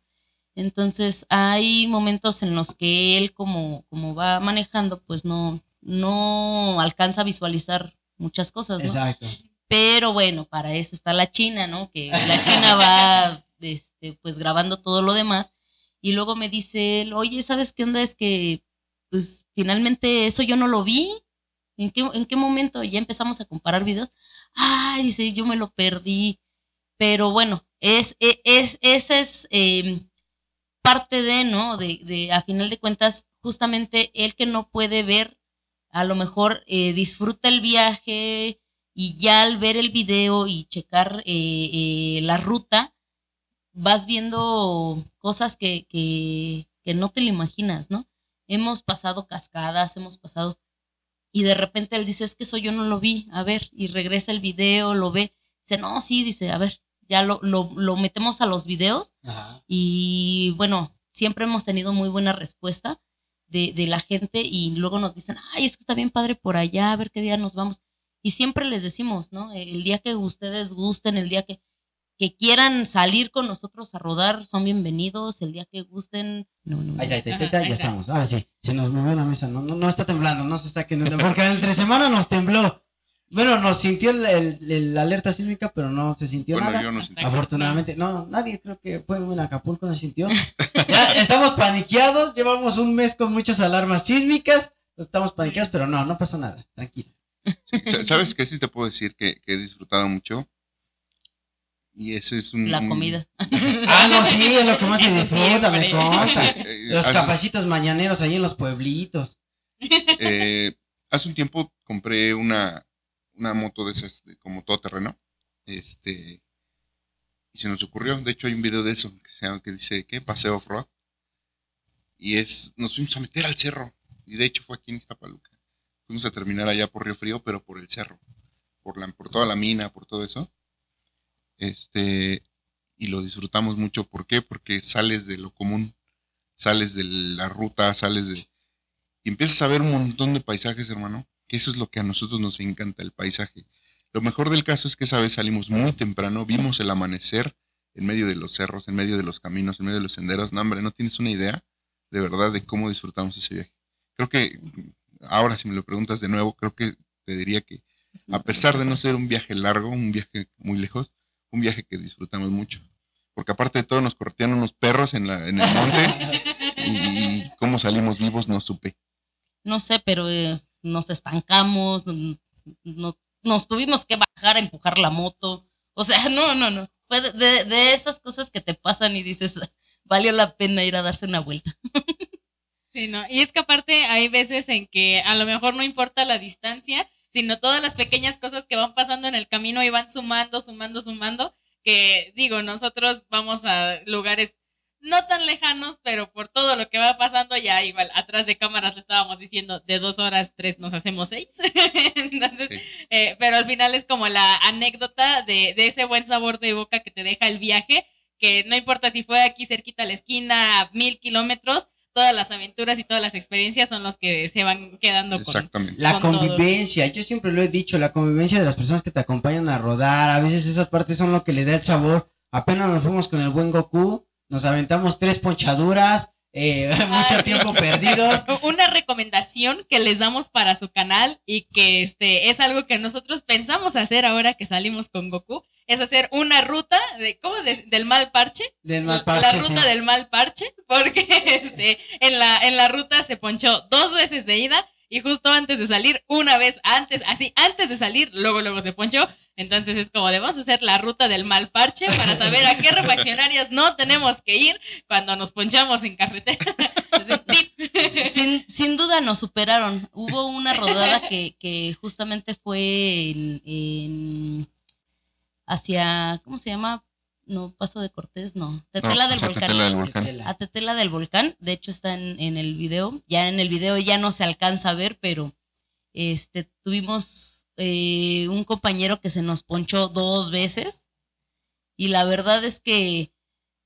Entonces hay momentos en los que él como, como va manejando, pues no, no alcanza a visualizar muchas cosas, ¿no? Exacto. Pero bueno, para eso está la China, ¿no? Que la China va, este, pues grabando todo lo demás. Y luego me dice él, oye, ¿sabes qué onda? Es que, pues finalmente eso yo no lo vi. ¿En qué, en qué momento? Ya empezamos a comparar videos. Ay, dice, yo me lo perdí. Pero bueno, es, e- es, esa es eh, parte de, ¿no? De, de, a final de cuentas, justamente el que no puede ver, a lo mejor eh, disfruta el viaje, y ya al ver el video y checar eh, eh, la ruta, vas viendo cosas que, que, que no te lo imaginas, ¿no? Hemos pasado cascadas, hemos pasado, y de repente él dice, es que eso yo no lo vi, a ver, y regresa el video, lo ve, dice, no, sí, dice, a ver, ya lo, lo, lo metemos a los videos, Ajá. y bueno, siempre hemos tenido muy buena respuesta de, de la gente y luego nos dicen, ay, es que está bien padre por allá, a ver qué día nos vamos. Y siempre les decimos, ¿no? El día que ustedes gusten, el día que, que quieran salir con nosotros a rodar, son bienvenidos, el día que gusten. No, no. Ahí ahí ya estamos. Ahora sí, se nos movió la mesa. No, no, no está temblando, no se está quedando. Porque entre semana nos tembló. Bueno, nos sintió el, el- el- la alerta sísmica, pero no se sintió bueno, nada. yo no sentí. Afortunadamente, no, nadie creo que fue en Acapulco, no se sintió. Ya estamos paniqueados, llevamos un mes con muchas alarmas sísmicas, estamos paniqueados, pero no, no pasó nada, tranquilo. Sí, ¿Sabes qué? Sí te puedo decir que, que he disfrutado mucho. Y ese es un... La comida. Ah, no, sí, es lo que más se Eso disfruta, me consta. Eh, Los hace- capacitos mañaneros ahí en los pueblitos. eh, hace un tiempo compré una, una moto de esas, como todoterreno. Este, y se nos ocurrió, de hecho hay un video de eso que, se que dice, ¿qué? Paseo off-road. Y es, nos fuimos a meter al cerro. Y de hecho fue aquí en Iztapaluca. Fuimos a terminar allá por Río Frío, pero por el cerro. Por, la, por toda la mina, por todo eso. Este, y lo disfrutamos mucho. ¿Por qué? Porque sales de lo común, sales de la ruta, sales de... Y empiezas a ver un montón de paisajes, hermano. Que eso es lo que a nosotros nos encanta, el paisaje. Lo mejor del caso es que esa vez salimos muy temprano, vimos el amanecer en medio de los cerros, en medio de los caminos, en medio de los senderos. No, hombre, no tienes una idea de verdad de cómo disfrutamos ese viaje. Creo que ahora si me lo preguntas de nuevo, creo que te diría que a pesar de no ser un viaje largo, un viaje muy lejos, un viaje que disfrutamos mucho. Porque aparte de todo nos corretean unos perros en, la, en el monte y, cómo salimos vivos no supe. No sé, pero eh, nos estancamos, nos, nos tuvimos que bajar a empujar la moto. O sea, no, no, no. Fue de, de esas cosas que te pasan y dices, valió la pena ir a darse una vuelta. Sí, no. Y es que aparte hay veces en que a lo mejor no importa la distancia, sino todas las pequeñas cosas que van pasando en el camino y van sumando, sumando, sumando, que digo, nosotros vamos a lugares no tan lejanos, pero por todo lo que va pasando ya igual, atrás de cámaras le estábamos diciendo, de dos horas, tres nos hacemos seis. Entonces, eh, pero al final es como la anécdota de, de ese buen sabor de boca que te deja el viaje, que no importa si fue aquí cerquita a la esquina, a mil kilómetros, todas las aventuras y todas las experiencias son los que se van quedando Exactamente. la convivencia, yo siempre lo he dicho, la convivencia de las personas que te acompañan a rodar, a veces esas partes son lo que le da el sabor. Apenas nos fuimos con el buen Goku, nos aventamos tres ponchaduras, eh, mucho tiempo perdidos. Una recomendación que les damos para su canal y que este es algo que nosotros pensamos hacer ahora que salimos con Goku es hacer una ruta de ¿cómo? del mal parche. Del mal parche. La ruta del mal parche, porque este, en, la, en la ruta se ponchó dos veces de ida y justo antes de salir, una vez antes, así, antes de salir, luego, luego se ponchó. Entonces es como de vamos a hacer la ruta del mal parche para saber a qué refaccionarias no tenemos que ir cuando nos ponchamos en carretera. sin, sin, duda nos superaron. Hubo una rodada que, que justamente fue en hacia, ¿cómo se llama? No, Paso de Cortés, no. Tetela del Volcán. Tetela del Volcán. A Tetela del Volcán. De hecho, está en, en, el video. Ya en el video ya no se alcanza a ver, pero este tuvimos eh, un compañero que se nos ponchó dos veces. Y la verdad es que,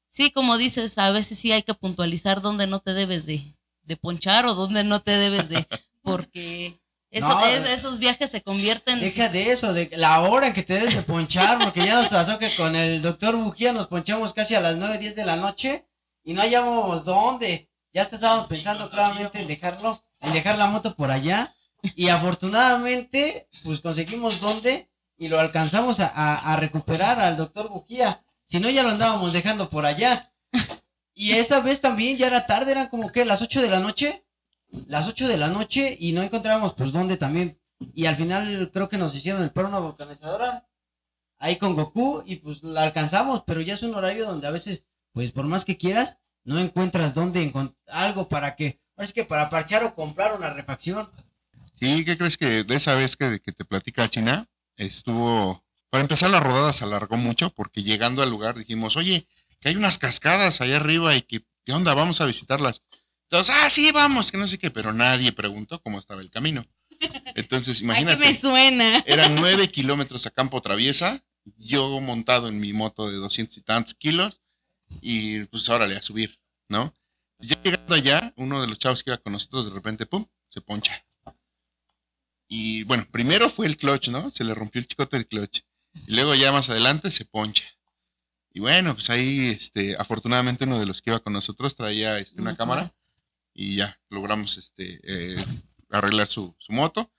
sí, como dices, a veces sí hay que puntualizar dónde no te debes de, de ponchar o dónde no te debes de. Porque esos viajes se convierten. Deja de eso, de la hora en que te debes de ponchar, porque ya nos pasó que con el doctor Bujía nos ponchamos casi a las 9, 10 de la noche y no hallábamos dónde. Ya estábamos pensando claramente en dejarlo, en dejar la moto por allá. Y afortunadamente, pues conseguimos dónde y lo alcanzamos a, a recuperar al doctor Bujía. Si no, ya lo andábamos dejando por allá. Y esta vez también ya era tarde, eran como que las 8 de la noche las 8 de la noche y no encontrábamos pues dónde también. Y al final creo que nos hicieron el una vulcanizadora ahí con Goku y pues la alcanzamos, pero ya es un horario donde a veces, pues por más que quieras, no encuentras dónde algo para que, así que para parchar o comprar una refacción. Sí, ¿qué crees que de esa vez que, que te platica China, estuvo, para empezar la rodada se alargó mucho porque llegando al lugar dijimos, oye, que hay unas cascadas allá arriba y que, ¿qué onda? Vamos a visitarlas. Entonces, ah, sí, vamos, que no sé qué, pero nadie preguntó cómo estaba el camino. Entonces, imagínate. me suena. Eran nueve kilómetros a campo traviesa, yo montado en mi moto de doscientos y tantos kilos, y pues órale, a subir, ¿no? Ya llegando allá, uno de los chavos que iba con nosotros, de repente, pum, se poncha. Y bueno, primero fue el clutch, ¿no? Se le rompió el chicote del clutch. Y luego ya más adelante se poncha. Y bueno, pues ahí, este, afortunadamente uno de los que iba con nosotros traía este, una cámara y ya logramos este eh, arreglar su, su, moto.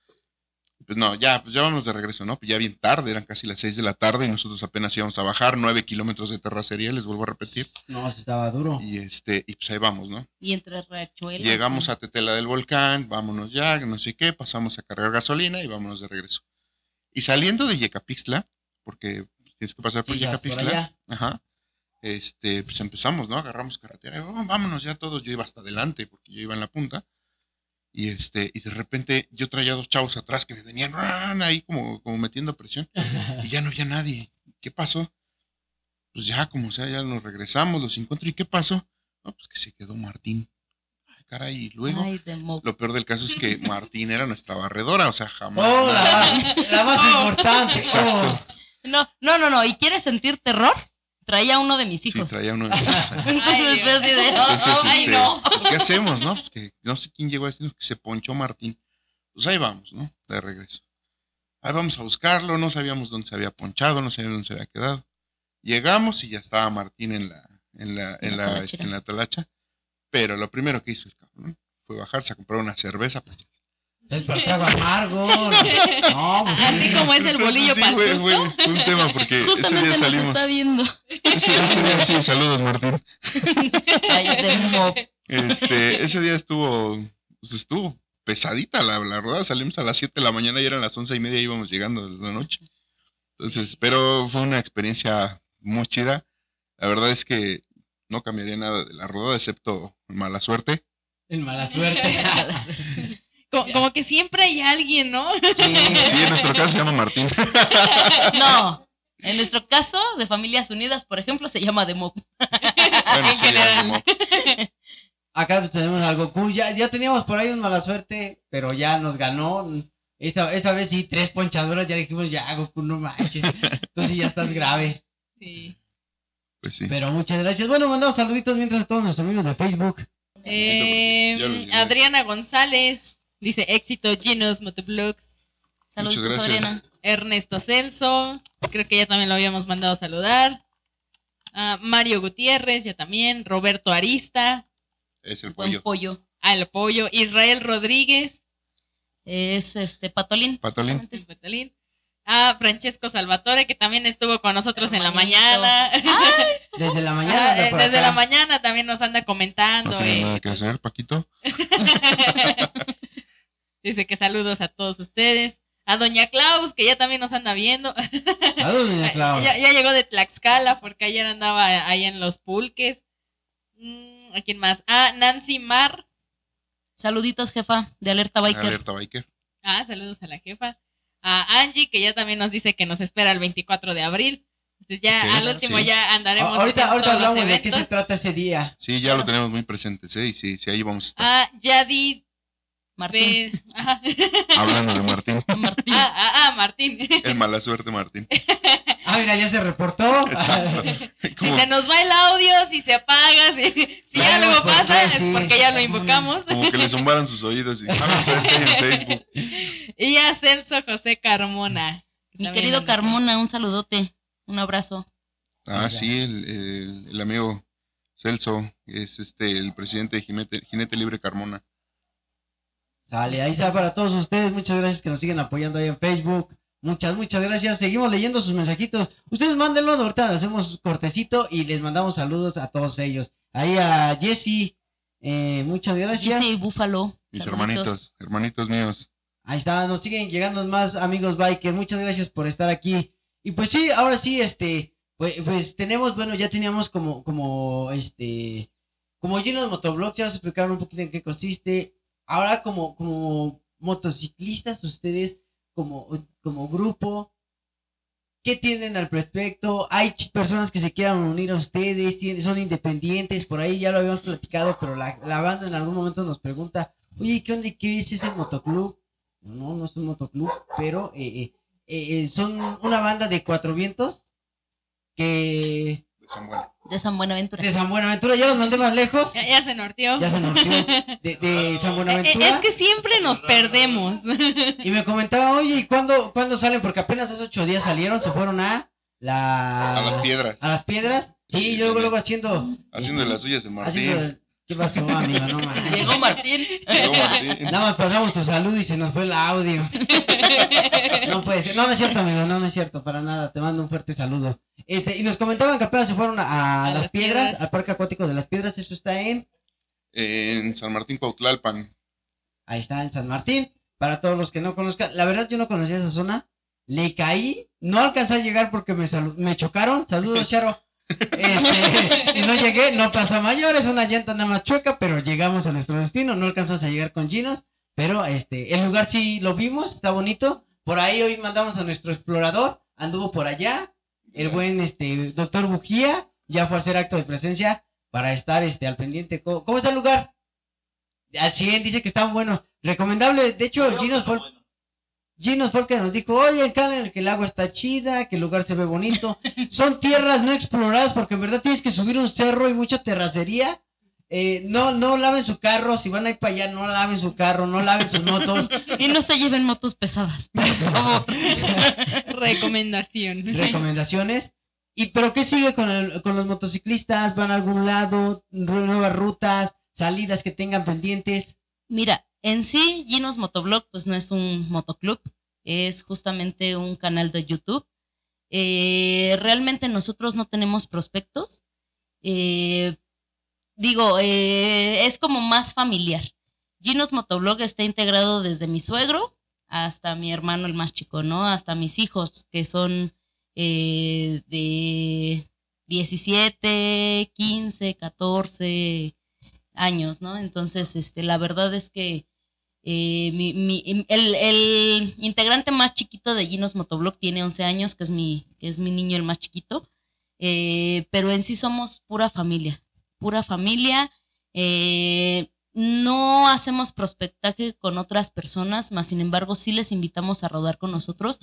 Pues no, ya, pues ya vamos de regreso, ¿no? Pues ya bien tarde, eran casi las 6 de la tarde y nosotros apenas íbamos a bajar 9 kilómetros de terracería, les vuelvo a repetir. No, estaba duro. Y este, y pues ahí vamos, ¿no? Y entre Riachuelos. Llegamos a Tetela del Volcán, vámonos ya, no sé qué, pasamos a cargar gasolina y vámonos de regreso. Y saliendo de Yecapixtla, porque tienes que pasar por sí, Yecapixtla, ajá, este, pues empezamos, ¿no? Agarramos carretera, oh, vámonos ya todos, yo iba hasta adelante porque yo iba en la punta. Y este, y de repente yo traía dos chavos atrás que me venían ahí como, como metiendo presión. Y ya no había nadie. ¿Qué pasó? Pues ya, como sea, ya nos regresamos, los encontré. ¿Y qué pasó? No, pues que se quedó Martín. Ay, caray, y luego, lo peor del caso es que Martín era nuestra barredora, o sea, jamás. Oh, la, más importante. Exacto. No, no, no, no. ¿Y quieres sentir terror? Traía uno de mis hijos. Sí, traía uno de mis hijos. Entonces fue así de, Entonces, ay, este, no. Pues, ¿qué hacemos, no? Pues que no sé quién llegó a decir que se ponchó Martín. Pues ahí vamos, ¿no? De regreso. Ahí vamos a buscarlo, no sabíamos dónde se había ponchado, no sabíamos dónde se había quedado. Llegamos y ya estaba Martín en la, en la, en En la este, en la talacha. Pero lo primero que hizo el cabrón fue bajarse a comprar una cerveza. Pues, Es para trago amargo. No, pues Así sí. como es el Entonces, bolillo sí, para fue, el fue- susto. fue un tema porque ese día nos salimos. está viendo. Ese, ese día, sí, saludos Martín. Ay, de mob. Este, ese día estuvo, pues estuvo pesadita la, la rodada. Salimos a las 7 de la mañana y eran las once y media y íbamos llegando de la noche. Entonces, pero fue una experiencia muy chida. La verdad es que no cambiaría nada de la rodada, excepto mala suerte. El mala suerte. Como, como que siempre hay alguien, ¿no? Sí. Sí, en nuestro caso se llama Martín. No. En nuestro caso, de Familias Unidas, por ejemplo, se llama de mob. Bueno, En sí, Acá tenemos al Goku. Ya, ya teníamos por ahí un mala suerte, pero ya nos ganó. Esta, esta vez sí, tres ponchadoras. Ya dijimos, ya, Goku, no manches. Tú sí ya estás grave. Sí. pues sí. Pero muchas gracias. Bueno, mandamos saluditos mientras a todos nuestros amigos de Facebook. Eh. Adriana González dice éxito Ginos Motovlogs. Saludos, gracias. Adriana. Ernesto Celso, creo que ya también lo habíamos mandado a saludar. Ah, Mario Gutiérrez, ya también. Roberto Arista, Es el pollo. pollo. Al Pollo. Israel Rodríguez, Es este Patolín. Patolín. el Petalín. Ah, Francesco Salvatore, que también estuvo con nosotros en la mañana. Desde la mañana. Ah, eh, por desde acá. la mañana también nos anda comentando. No tiene eh. nada que hacer, Paquito. Dice que saludos a todos ustedes. A Doña Klaus, que ya también nos anda viendo. Saludos, doña Clau. Ya, ya llegó de Tlaxcala porque ayer andaba ahí en los pulques. Mm, ¿A quién más? Ah, Nancy Mar. Saluditos, jefa, de Alerta Biker. Alerta Biker. Ah, saludos a la jefa. A Angie, que ya también nos dice que nos espera el 24 de abril. Entonces ya al último sí. ya andaremos. A- ahorita ahorita hablamos de qué se trata ese día. Sí, ya Claro. lo tenemos muy presentes, ¿eh? Y sí, sí, ahí vamos a estar. Ah, Yadi. Martín. Be- Ajá. Hablando de Martín. Martín. Ah, ah, ah, Martín. El mala suerte, Martín. Ah, mira, ya se reportó. Exacto. Si se nos va el audio, si se apaga, si, si algo pues, pasa, sí. es porque ya lo invocamos. como que le zumbaron sus oídos y "Ah, suerte en Facebook. Y a Celso José Carmona. Mi También querido anda- Carmona, un saludote. Un abrazo. Ah, sí, el, el- el amigo Celso es este el presidente de Jinete, Jinete Libre Carmona. Sale, ahí está para todos ustedes. Muchas gracias que nos siguen apoyando ahí en Facebook. Muchas, muchas gracias. Seguimos leyendo sus mensajitos. Ustedes mándenlos, ahorita hacemos cortecito y les mandamos saludos a todos ellos. Ahí a Jesse, eh, muchas gracias. Jesse Búfalo. Mis hermanitos, hermanitos míos. Ahí está, nos siguen llegando más amigos biker. Muchas gracias por estar aquí. Y pues sí, ahora sí, este, pues, pues tenemos, bueno, ya teníamos como, como, este, como llenos motoblogs, ya vamos a explicar un poquito en qué consiste. Ahora como, como motociclistas, ustedes, como, como grupo, ¿qué tienen al respecto? Hay personas que se quieran unir a ustedes, son independientes, por ahí ya lo habíamos platicado, pero la, banda en algún momento nos pregunta, oye, ¿qué onda? ¿Qué es ese motoclub? No, no es un motoclub, pero eh, eh, eh, son una banda de cuatro vientos que San. De San Buenaventura. de San Buenaventura, ya los mandé más lejos, Ya, ya se norteó. ya se norteó, de, de San Buenaventura. Es que siempre nos perdemos. Y me comentaba, oye, ¿y cuándo, cuándo salen? Porque apenas hace ocho días salieron, se fueron a la... A las piedras. a las piedras. Sí, yo luego, luego haciendo... Haciendo las suyas haciendo Martín. ¿Qué pasó, amigo? No manches. Llegó Martín. Llegó Martín. Nada más pasamos tu salud y se nos fue el audio. No puede ser. No, no es cierto, amigo. No, no es cierto. Para nada. Te mando un fuerte saludo. Este, y nos comentaban que apenas se fueron a, las las piedras, piedras. al Parque Acuático de las Piedras. Eso está en. En San Martín Cuautlalpan. Ahí está, en San Martín. Para todos los que no conozcan. La verdad, yo no conocía esa zona. Le caí. No alcancé a llegar porque me, me chocaron. Saludos, Charo. Este, y no llegué, no pasó a mayores, una llanta nada más chueca, pero llegamos a nuestro destino, no alcanzamos a llegar con Ginos, pero este, el lugar sí lo vimos, está bonito. Por ahí hoy mandamos a nuestro explorador, anduvo por allá, el buen este doctor Bujía, ya fue a hacer acto de presencia para estar este al pendiente. ¿Cómo, cómo está el lugar? Al 100 dice que está bueno, recomendable, de hecho Ginos fue el- Ginos fue el que nos dijo, oye, acá en el que el agua está chida, que el lugar se ve bonito. Son tierras no exploradas porque en verdad tienes que subir un cerro y mucha terracería. eh, no, no laven su carro, si van a ir para allá, no laven su carro, no laven sus motos. Y no se lleven motos pesadas, por favor. Recomendación. recomendaciones. Y pero qué sigue con, el- con los motociclistas, van a algún lado, nuevas rutas, salidas que tengan pendientes. Mira, en sí, Ginos Motoblog, pues no es un motoclub, es justamente un canal de YouTube. Eh, realmente nosotros no tenemos prospectos. Eh, digo, eh, es como más familiar. Ginos Motoblog está integrado desde mi suegro hasta mi hermano el más chico, ¿no? Hasta mis hijos, que son eh, de 17, 15, 14 años, ¿no? Entonces, este, la verdad es que eh, mi, mi- el, el integrante más chiquito de Ginos Motoblog tiene 11 años, que es mi, que es mi niño el más chiquito, eh, pero en sí somos pura familia, pura familia. eh, no hacemos prospectaje con otras personas, más sin embargo sí les invitamos a rodar con nosotros.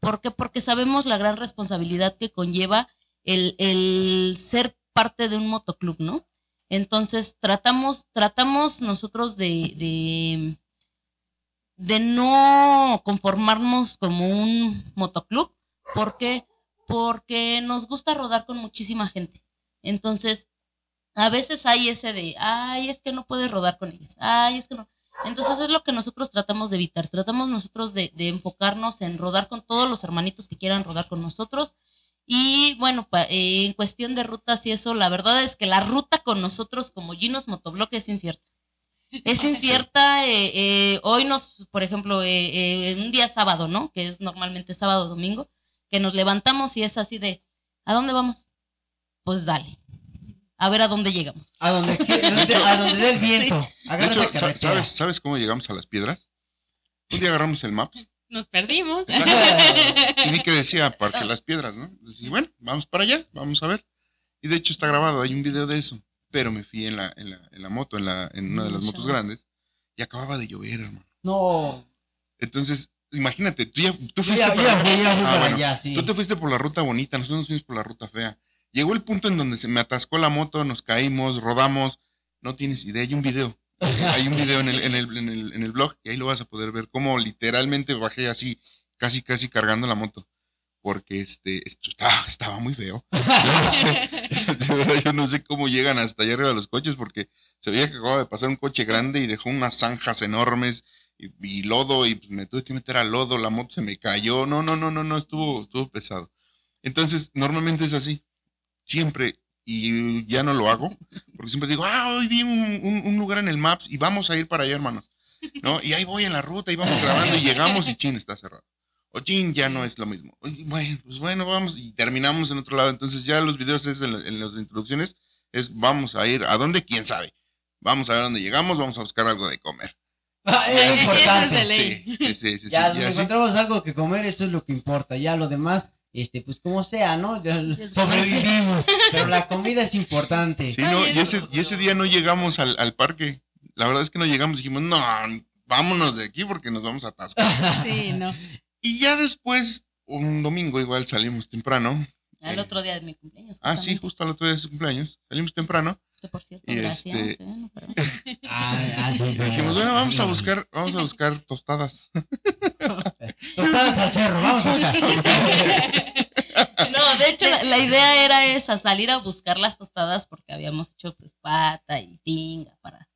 ¿Por qué? Porque sabemos la gran responsabilidad que conlleva el, el ser parte de un motoclub, ¿no? Entonces tratamos, tratamos nosotros de, de no conformarnos como un motoclub. ¿Por qué? Porque nos gusta rodar con muchísima gente. Entonces, a veces hay ese de, ay, es que no puedes rodar con ellos, ay, es que no. Entonces es lo que nosotros tratamos de evitar. Tratamos nosotros de, enfocarnos en rodar con todos los hermanitos que quieran rodar con nosotros. Y bueno, eh, en cuestión de rutas y eso, la verdad es que la ruta con nosotros como Ginos Motobloque es incierta. Es incierta. eh, eh, hoy nos, por ejemplo, eh, eh, en un día sábado, ¿no? Que es normalmente sábado o domingo, que nos levantamos y es así de, ¿a dónde vamos? Pues dale. A ver a dónde llegamos. A donde, a donde dé el viento. De hecho, sa- carretera. ¿sabes, ¿sabes cómo llegamos a las piedras? Un día agarramos el Maps Nos perdimos. y vi que decía Parque Las Piedras, ¿no? Y bueno, vamos para allá, vamos a ver. Y de hecho está grabado, hay un video de eso. Pero me fui en la, en la, en la moto, en, la, en una de las motos grandes, y acababa de llover, hermano. No, Entonces, imagínate, tú ya tú fuiste ya, para- ya fui Ah, bueno, sí. Tú te fuiste por la ruta bonita, nosotros nos fuimos por la ruta fea. Llegó el punto en donde se me atascó la moto, nos caímos, rodamos. No tienes idea, hay un video. Hay un video en el, en el, en el, en el blog y ahí lo vas a poder ver cómo literalmente bajé así, casi, casi cargando la moto. Porque este, esto estaba, estaba muy feo. Yo no sé, de verdad, yo no sé cómo llegan hasta allá arriba los coches porque se veía que acababa de pasar un coche grande y dejó unas zanjas enormes y, y lodo y me tuve que meter al lodo, la moto se me cayó. No, no, no, no, no, estuvo, estuvo pesado. Entonces, normalmente es así. Siempre, y ya no lo hago, porque siempre digo, ah, hoy vi un, un- un lugar en el Maps y vamos a ir para allá, hermanos. ¿No? Y ahí voy en la ruta y vamos grabando y llegamos y chin, está cerrado. O chin, ya no es lo mismo. Oye, Bueno, pues bueno, vamos y terminamos en otro lado. Entonces ya los videos es en, la- en las introducciones es vamos a ir, ¿a dónde? ¿Quién sabe? Vamos a ver dónde llegamos, vamos a buscar algo de comer. Ah, es importante. ley. Sí, sí, sí, sí. Ya sí, encontramos algo que comer, eso es lo que importa. Ya lo demás, este, pues como sea, ¿no? Ya sobrevivimos. Pero la comida es importante. Sí, no, y ese, y ese día no llegamos al, al parque. La verdad es que no llegamos. Dijimos, no, vámonos de aquí porque nos vamos a atascar. Sí, no. Y ya después, un domingo igual salimos temprano. Al otro día de mi cumpleaños. Ah, sí, justo al otro día de su cumpleaños. Salimos temprano. Que por cierto, y gracias. este- eh, no, pero- Ah, ah, dijimos, bueno, vamos a buscar, vamos a buscar tostadas. Tostadas al cerro, vamos a buscar. No, de hecho, la, la idea era esa, salir a buscar las tostadas porque habíamos hecho pues pata y tinga para,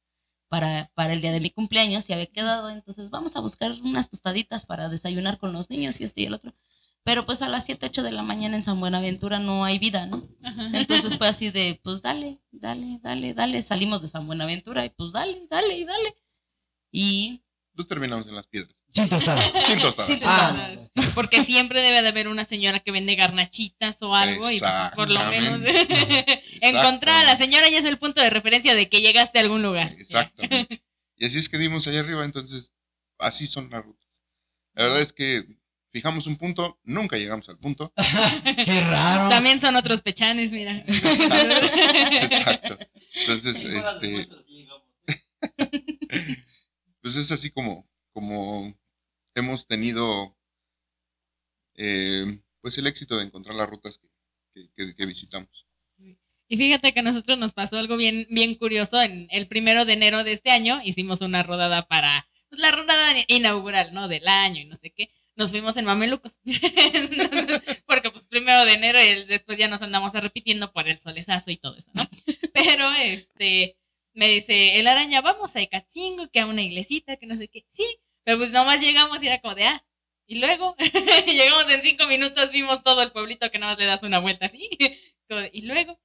para, para el día de mi cumpleaños y había quedado, entonces vamos a buscar unas tostaditas para desayunar con los niños y este y el otro. Pero pues a las 7, 8 de la mañana en San Buenaventura no hay vida, ¿no? Entonces fue así de, pues dale, dale, dale, dale. Salimos de San Buenaventura y pues dale, dale y dale. Y Pues terminamos en las piedras. Sin tostadas. Sin tostadas. Sin Ah, Porque siempre debe de haber una señora que vende garnachitas o algo y pues, por lo menos encontrar a la señora ya es el punto de referencia de que llegaste a algún lugar. Exactamente. Y así es que dimos allá arriba, entonces así son las rutas. La verdad es que fijamos un punto, nunca llegamos al punto. Qué raro. También son otros pechanes, mira. Exacto. Entonces, este, pues es así como, como hemos tenido eh, pues el éxito de encontrar las rutas que, que- que- que visitamos. Y fíjate que a nosotros nos pasó algo bien, bien curioso. En el primero de enero de este año hicimos una rodada para pues, la rodada inaugural, ¿no? Del año y no sé qué. Nos fuimos en Mamelucos. Porque pues primero de enero y después ya nos andamos repitiendo por el solezazo y todo eso, ¿no? Pero este, me dice, el araña, vamos a Ecatzingo, que a una iglesita, que no sé qué. Sí, pero pues nomás llegamos y era como de, ah, y luego llegamos en cinco minutos, vimos todo el pueblito que nomás le das una vuelta así. y luego,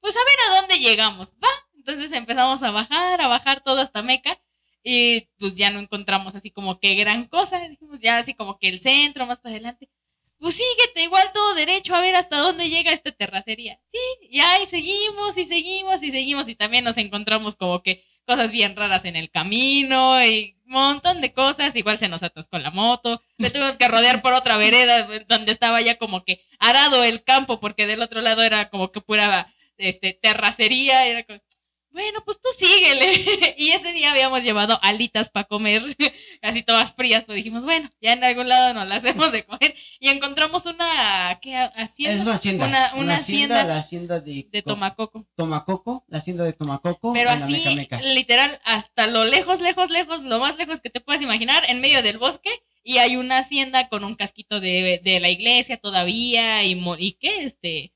pues a ver a dónde llegamos, va. Entonces empezamos a bajar, a bajar todo hasta Meca y pues ya no encontramos así como que gran cosa. Dijimos ya así como que el centro, más para adelante. Pues síguete igual todo derecho a ver hasta dónde llega esta terracería. Sí, y ahí seguimos y seguimos y seguimos y también nos encontramos como que cosas bien raras en el camino y un montón de cosas. Igual se nos atascó la moto. Le tuvimos que rodear por otra vereda donde estaba ya como que arado el campo porque del otro lado era como que pura este, terracería. Era como, bueno, pues tú síguele. y ese día habíamos llevado alitas para comer, así todas frías, pues dijimos, bueno, ya en algún lado nos las hacemos de comer. Y encontramos una, ¿qué hacienda? Es una hacienda. Una, una hacienda, La hacienda de, de Tomacoco. Tomacoco, la hacienda de Tomacoco. Pero en la así, Meca Meca. literal, hasta lo lejos, lejos, lejos, lo más lejos que te puedas imaginar, en medio del bosque. Y hay una hacienda con un casquito de, de la iglesia todavía. Y, ¿y qué? Este,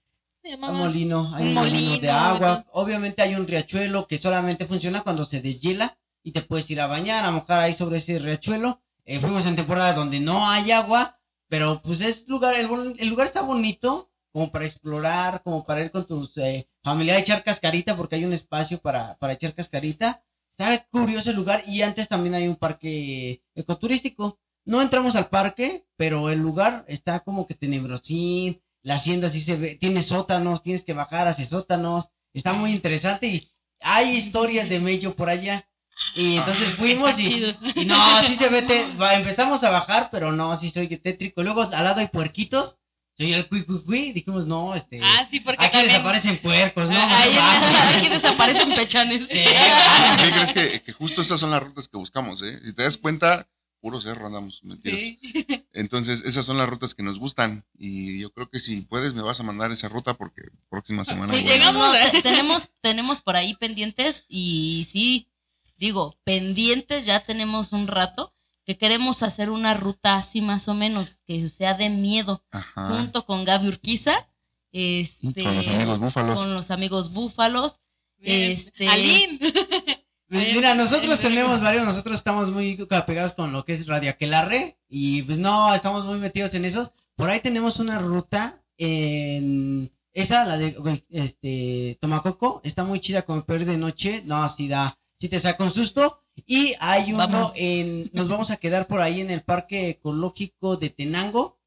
¿se Un llamaba? molino, hay Un molino de agua. Obviamente hay un riachuelo que solamente funciona cuando se deshiela y te puedes ir a bañar, a mojar ahí sobre ese riachuelo. Eh, fuimos en temporada donde no hay agua, pero pues es lugar, el, lugar está bonito como para explorar, como para ir con tus eh, familiares a echar cascarita, porque hay un espacio para, para echar cascarita. Está curioso el lugar y antes también hay un parque ecoturístico. No entramos al parque, pero el lugar está como que tenebrosín, la hacienda sí se ve, tiene sótanos, tienes que bajar hacia sótanos, está muy interesante y hay historias de Mello por allá. Y entonces fuimos y, no, sí se ve, te- va, empezamos a bajar, pero no, sí se oye tétrico. Luego al lado hay puerquitos, se oye el cui cui cui, dijimos, no, este, Ah, sí, porque aquí también... desaparecen puercos, ¿no? Ah, en Vamos. la- Aquí desaparecen pechanes. Sí, ¿Qué crees que, que justo esas son las rutas que buscamos, eh? Si te das cuenta, puro cerro andamos metidos. Sí. Entonces, esas son las rutas que nos gustan. Y yo creo que si puedes, me vas a mandar esa ruta porque próxima semana. Sí, llegamos. No, te- tenemos, tenemos por ahí pendientes y sí, digo, pendientes ya tenemos un rato que queremos hacer una ruta así más o menos, que sea de miedo, Ajá. junto con Gaby Urquiza, este, Con los amigos búfalos. con los amigos búfalos. Bien. Este- Alín. Mira, nosotros tenemos varios, nosotros estamos muy apegados con lo que es Radio Aquelarre y pues no, estamos muy metidos en esos. Por ahí tenemos una ruta en esa, la de este Tomacoco, está muy chida como peor de noche, no, si da, si te saca un susto. Y hay uno Vamos. en, nos vamos a quedar por ahí en el Parque Ecológico de Tenango.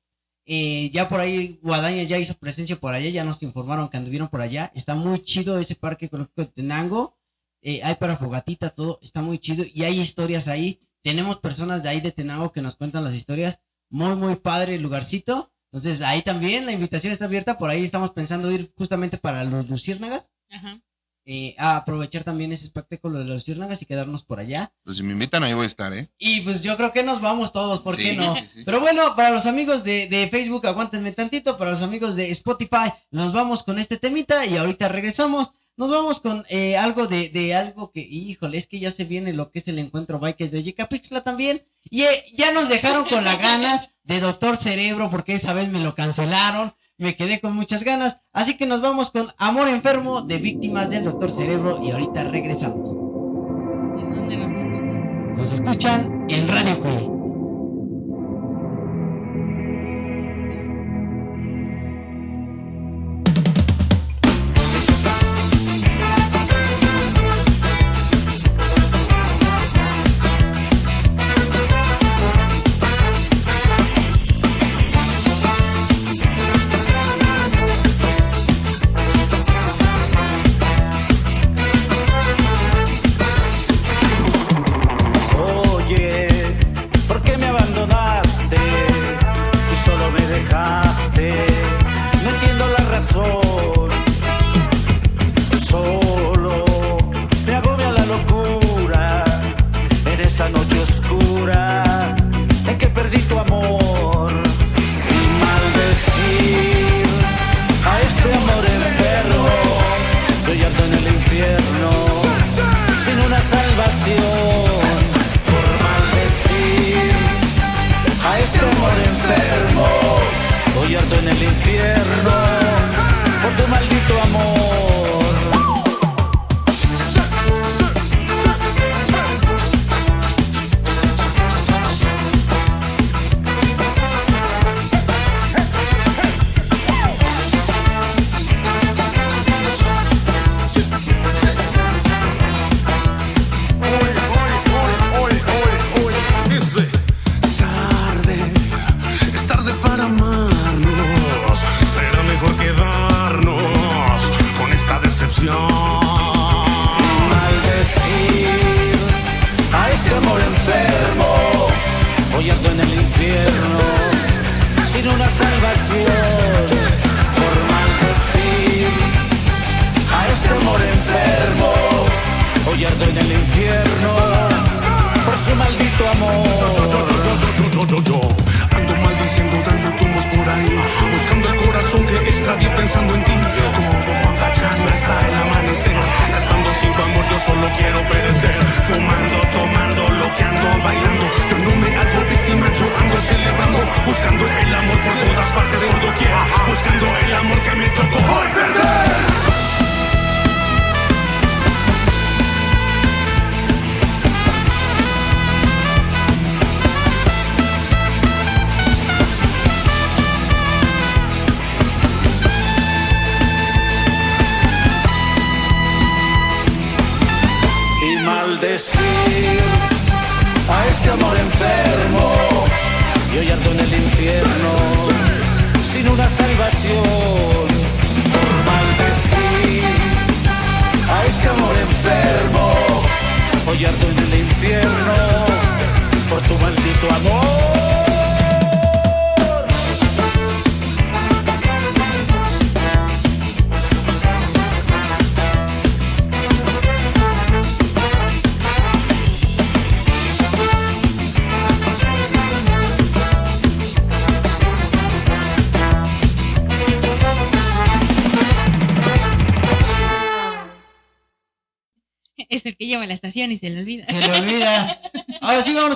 Eh, ya por ahí Guadaña ya hizo presencia por allá, ya nos informaron que anduvieron por allá. Está muy chido ese Parque Ecológico de Tenango eh, hay para fogatita, todo está muy chido y hay historias ahí. Tenemos personas de ahí de Tenango que nos cuentan las historias. Muy, muy padre el lugarcito. Entonces ahí también la invitación está abierta. Por ahí estamos pensando ir justamente para los luciérnagas. Ajá. eh, a aprovechar también ese espectáculo de los luciérnagas y quedarnos por allá. Pues si me invitan, ahí voy a estar, ¿eh? Y pues yo creo que nos vamos todos, ¿por qué no? sí, sí. Pero bueno, para los amigos de, de Facebook, aguántenme tantito. Para los amigos de Spotify, nos vamos con este temita y ahorita regresamos. Nos vamos con eh, algo de, de algo que, híjole, es que ya se viene lo que es el encuentro bikers de Pixla también. Y eh, ya nos dejaron con las ganas de Doctor Cerebro, porque esa vez me lo cancelaron. Me quedé con muchas ganas. Así que nos vamos con Amor Enfermo de Víctimas del Doctor Cerebro y ahorita regresamos. ¿En dónde nos escuchan? Nos escuchan en Radio Cue.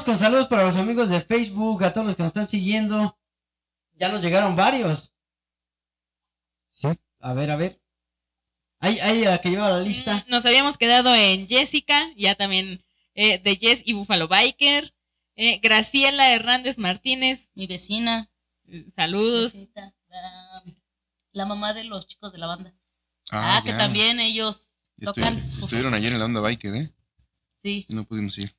Con saludos para los amigos de Facebook, a todos los que nos están siguiendo. Ya nos llegaron varios. Sí. A ver, a ver. Ahí, ahí, la que lleva la lista. Mm, Nos habíamos quedado en Jessica, ya también eh, de Jess y Buffalo Biker. Eh, Graciela Hernández Martínez, Mi vecina. eh, saludos. la, la mamá de los chicos de la banda. Ah, Ah, que también ellos tocan. estuvi- estuvieron ayer en la onda biker, ¿eh? Sí. Y no pudimos ir.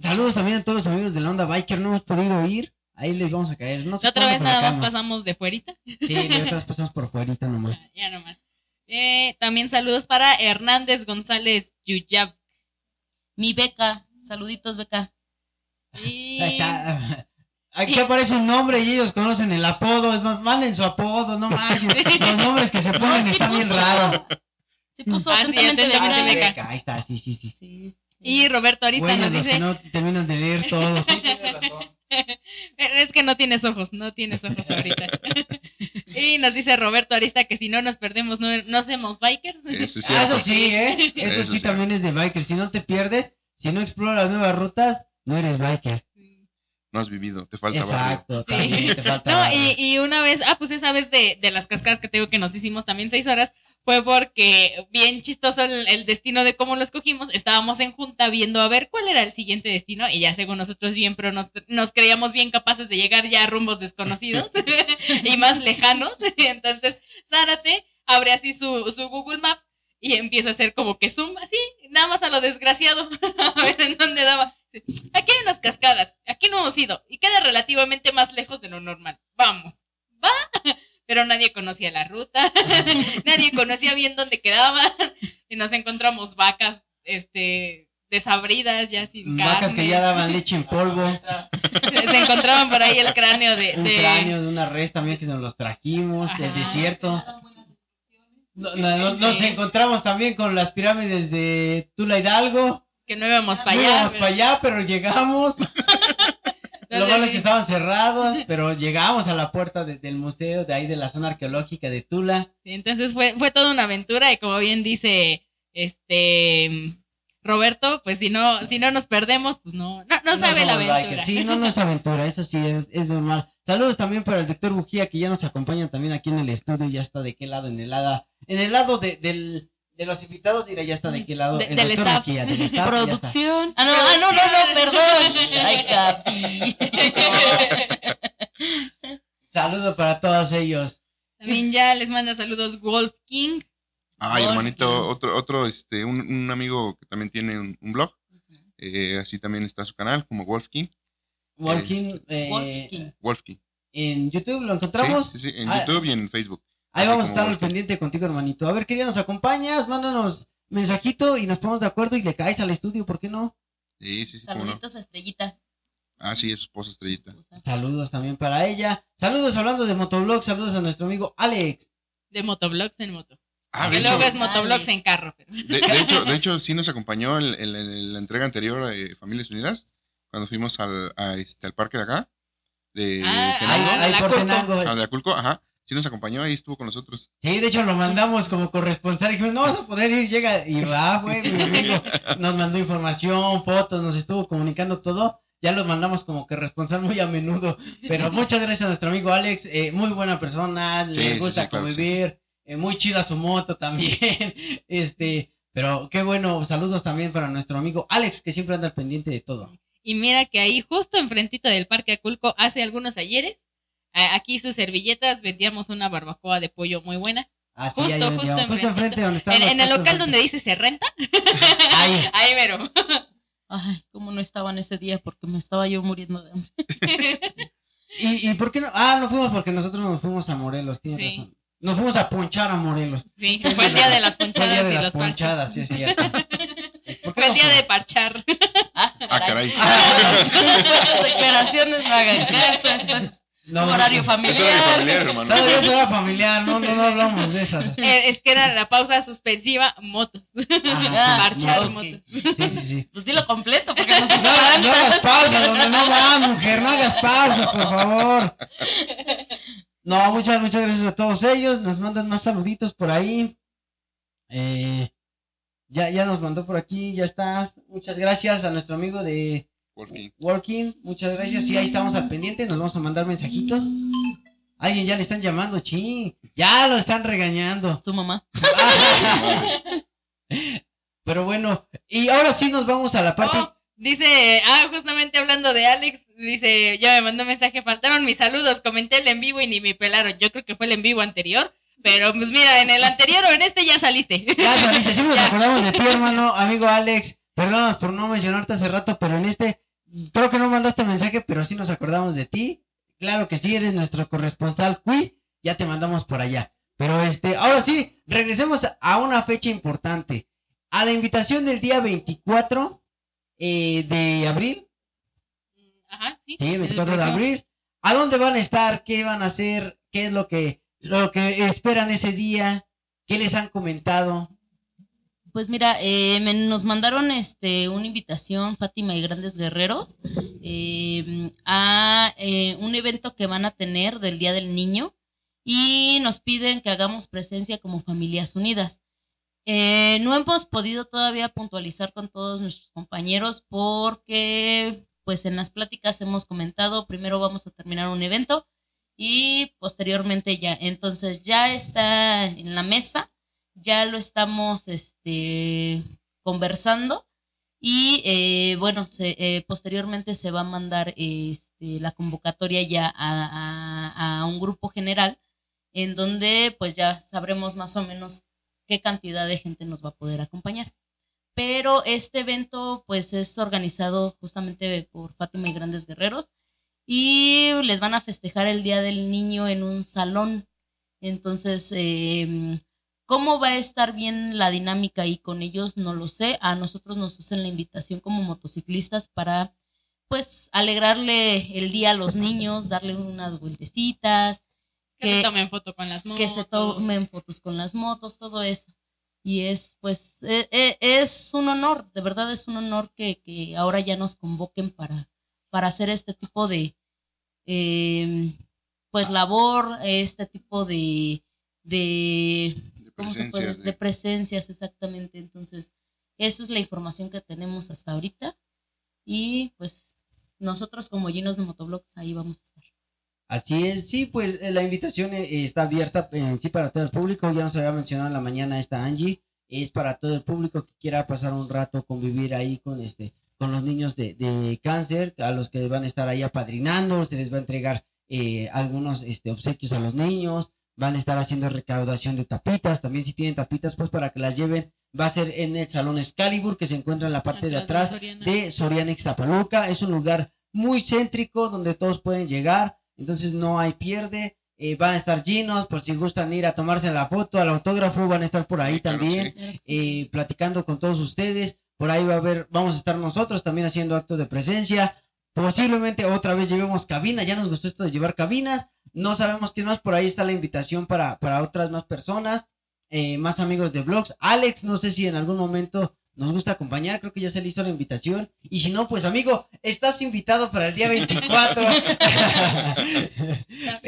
Saludos también a todos los amigos de la onda biker. No hemos podido ir. Ahí les vamos a caer. No sé otra vez nada más pasamos de fuerita. Sí, la otra vez pasamos por fuerita nomás. Ya nomás. Eh, también saludos para Hernández González Yuyab. Mi beca. Saluditos, beca. Y... Ahí está. Aquí aparece un nombre y ellos conocen el apodo. Es más, manden su apodo, no más. Los nombres que se ponen sí están bien raros. Se puso Ah, sí, atentamente beca. beca. Beca, Ahí está, sí, sí, sí. Sí. Y Roberto Arista Güeyes, nos los dice, que no terminan de leer todo. Sí, tienes razón. es que no tienes ojos, no tienes ojos ahorita. y nos dice Roberto Arista que si no nos perdemos, no, no hacemos bikers. Eso es Ah, eso sí, ¿eh? Eso, Eso sí también es de biker. Si no te pierdes, si no exploras nuevas rutas, no eres biker. No has vivido, te falta barrio. Exacto, Sí. también te falta. No, barrio. y, y una vez, ah, pues esa vez de, de las cascadas que te digo que nos hicimos también seis horas, fue porque bien chistoso el, el destino de cómo lo escogimos. Estábamos en junta viendo a ver cuál era el siguiente destino y ya según nosotros bien, pero nos, nos creíamos bien capaces de llegar ya a rumbos desconocidos y más lejanos. Entonces, Zárate abre así su, su Google Maps y empieza a hacer como que zoom, así, nada más a lo desgraciado, a ver en dónde daba. Aquí hay unas cascadas, aquí no hemos ido y queda relativamente más lejos de lo normal. Vamos, va. Pero nadie conocía la ruta, nadie conocía bien dónde quedaban y nos encontramos vacas, este, desabridas ya sin Vacas carne. que ya daban leche en polvo. Se encontraban por ahí el cráneo de, Un de- cráneo de una res también que nos los trajimos del Ajá. desierto. No- no- no- Nos encontramos también con las pirámides de Tula Hidalgo. que no íbamos para No allá. íbamos pero- para allá, pero llegamos. Lo malo es que estaban cerrados, pero llegamos a la puerta de- del museo de ahí de la zona arqueológica de Tula. Sí, entonces fue, fue toda una aventura y como bien dice este Roberto, pues si no, si no nos perdemos, pues no, no, no sabe la aventura. bikers. Sí, no, no es aventura, eso sí, es, es normal. Saludos también para el doctor Bujía, que ya nos acompaña también aquí en el estudio. Ya está de qué lado, en el lado, en el lado de, del, de los invitados, mira, ya está de qué lado. De- el del staff. Del. Producción. Ah, no, ah, no, no, no, perdón. Ay, Capi. Saludo para todos ellos. También ya les manda saludos Wolf King. Ay, Wolf, hermanito, otro, otro, este, un, un amigo que también tiene un, un blog, eh, así también está su canal, como Wolf King, Walking eh, Wolfking. Wolf King. en YouTube, lo Sí, encontramos. sí, sí, en Ah, YouTube y en Facebook. Ahí así vamos a estar al Wolfking. pendiente contigo, hermanito. A ver, querida, nos acompañas, mándanos mensajito y nos ponemos de acuerdo y le caes al estudio, ¿por qué no? Sí, sí, sí, no. Saluditos a Estrellita. Ah, sí, es su esposa estrellita. Saludos también para ella. Saludos hablando de motovlog, saludos a nuestro amigo Alex. De motoblogs en moto. Ah, que de luego hecho, es motoblogs Alex. en carro. pero- de, de hecho, de hecho, sí nos acompañó en, en- en la entrega anterior de Familias Unidas, cuando fuimos al, a este, al parque de acá, de Ah, Ahí, Tenango, ah, ahí por Culco. Tenango. ah, de Aculco, ajá, sí nos acompañó, ahí estuvo con nosotros. Sí, de hecho lo mandamos como corresponsal. Dijimos, no vas a poder ir, llega. Y va, güey, mi amigo nos mandó información, fotos, nos estuvo comunicando todo. Ya los mandamos como corresponsal muy a menudo. Pero muchas gracias a nuestro amigo Alex. eh, muy buena persona, Sí, le gusta sí, claro que sí. convivir. eh, muy chida su moto también. este, pero qué bueno. Saludos también para nuestro amigo Alex, que siempre anda al pendiente de todo. Y mira que ahí, justo enfrentito del Parque Aculco, hace algunos ayeres, aquí sus servilletas, vendíamos una barbacoa de pollo muy buena. Así Justo, ahí justo vendíamos, justo enfrente donde. En, en el local donde dice se renta. Ahí. Ahí, mero. Ay, cómo no estaban ese día porque me estaba yo muriendo de hambre. ¿Y, ¿Y por qué no? Ah, no fuimos porque nosotros nos fuimos a Morelos, tienes Sí. razón. Nos fuimos a ponchar a Morelos. Sí, fue el día de las Fue el ponchadas día de y las los ponchadas, sí es cierto. ¿Por qué Fue el no día fue? de parchar. Ah, Ah, caray. Las declaraciones no hagan caso, esto es No, no, horario no. Familiar. familiar, hermano. Todavía eso era familiar, no, no, no hablamos de esas. Eh, es que era la pausa suspensiva, motos. Ajá, sí, Parchar no, motos. Sí, sí, sí. Pues dilo completo porque nos No, no hagas espantas. pausas, donde no vas, mujer, no hagas pausas, por favor. No, muchas, muchas gracias a todos ellos. Nos mandan más saluditos por ahí. Eh, ya, ya nos mandó por aquí, ya estás. Muchas gracias a nuestro amigo de Wolf King. Walking, muchas gracias. Sí, ahí estamos al pendiente, nos vamos a mandar mensajitos. Alguien ya le están llamando, ching. Ya lo están regañando. Su mamá. Pero bueno, y ahora sí nos vamos a la parte. Oh, dice, ah, justamente hablando de Alex, dice, ya me mandó un mensaje, faltaron mis saludos, comenté el en vivo y ni me pelaron. Yo creo que fue el en vivo anterior, pero pues mira, en el anterior o en este ya saliste. Ya, Sarita, siempre nos acordamos de ti, hermano, amigo Alex. Perdónanos por no mencionarte hace rato, pero en este, creo que no mandaste mensaje, pero sí nos acordamos de ti. Claro que sí, eres nuestro corresponsal, Cui. Ya te mandamos por allá. Pero este, ahora sí, regresemos a una fecha importante. A la invitación del día 24 eh, de abril, Ajá, sí. Sí, el 24 de abril. ¿A dónde van a estar? ¿Qué van a hacer? ¿Qué es lo que, lo que esperan ese día? ¿Qué les han comentado? Pues mira, eh, me- nos mandaron este una invitación, Fátima y Grandes Guerreros, eh, a eh, un evento que van a tener del Día del Niño y nos piden que hagamos presencia como familias unidas. Eh, no hemos podido todavía puntualizar con todos nuestros compañeros porque pues en las pláticas hemos comentado, primero vamos a terminar un evento y posteriormente ya, entonces ya está en la mesa ya lo estamos este, conversando y eh, bueno, se, eh, posteriormente se va a mandar este, la convocatoria ya a, un grupo general en donde pues ya sabremos más o menos qué cantidad de gente nos va a poder acompañar. Pero este evento pues es organizado justamente por Fátima y Grandes Guerreros y les van a festejar el Día del Niño en un salón. Entonces, eh, ¿Cómo va a estar bien la dinámica ahí con ellos? No lo sé. A nosotros nos hacen la invitación como motociclistas para, pues, alegrarle el día a los niños, darle unas vueltecitas, Que se tomen foto con las motos. que se tomen fotos con las motos, todo eso. Y es, pues, e- e- es un honor, de verdad es un honor que, que ahora ya nos convoquen para, para hacer este tipo de, eh, pues, labor, este tipo de, de, De ¿cómo se puede? presencias. De de- presencias, exactamente. Entonces, eso es la información que tenemos hasta ahorita. Y pues nosotros como llenos de motoblogs ahí vamos a estar. Así es, sí, pues eh, la invitación eh, está abierta en sí para todo el público. Ya nos había mencionado en la mañana esta Angie. Es para todo el público que quiera pasar un rato, convivir ahí con este, con los niños de, de cáncer, a los que van a estar ahí apadrinando, se les va a entregar eh, algunos este, obsequios a los niños, van a estar haciendo recaudación de tapitas, también si tienen tapitas, pues para que las lleven, va a ser en el Salón Excalibur, que se encuentra en la parte de atrás de Soriana Ixtapaluca. Es un lugar muy céntrico donde todos pueden llegar, entonces no hay pierde. Eh, van a estar llenos por si gustan ir a tomarse la foto, al autógrafo, van a estar por ahí Sí, claro, también, sí. eh, platicando con todos ustedes. Por ahí va a haber, vamos a estar nosotros también haciendo actos de presencia. Posiblemente otra vez llevemos cabina, ya nos gustó esto de llevar cabinas. No sabemos quién más, por ahí está la invitación para, para otras más personas, eh, más amigos de blogs. Alex, no sé si en algún momento nos gusta acompañar, creo que ya se le hizo la invitación. Y si no, pues amigo, estás invitado para el día 24.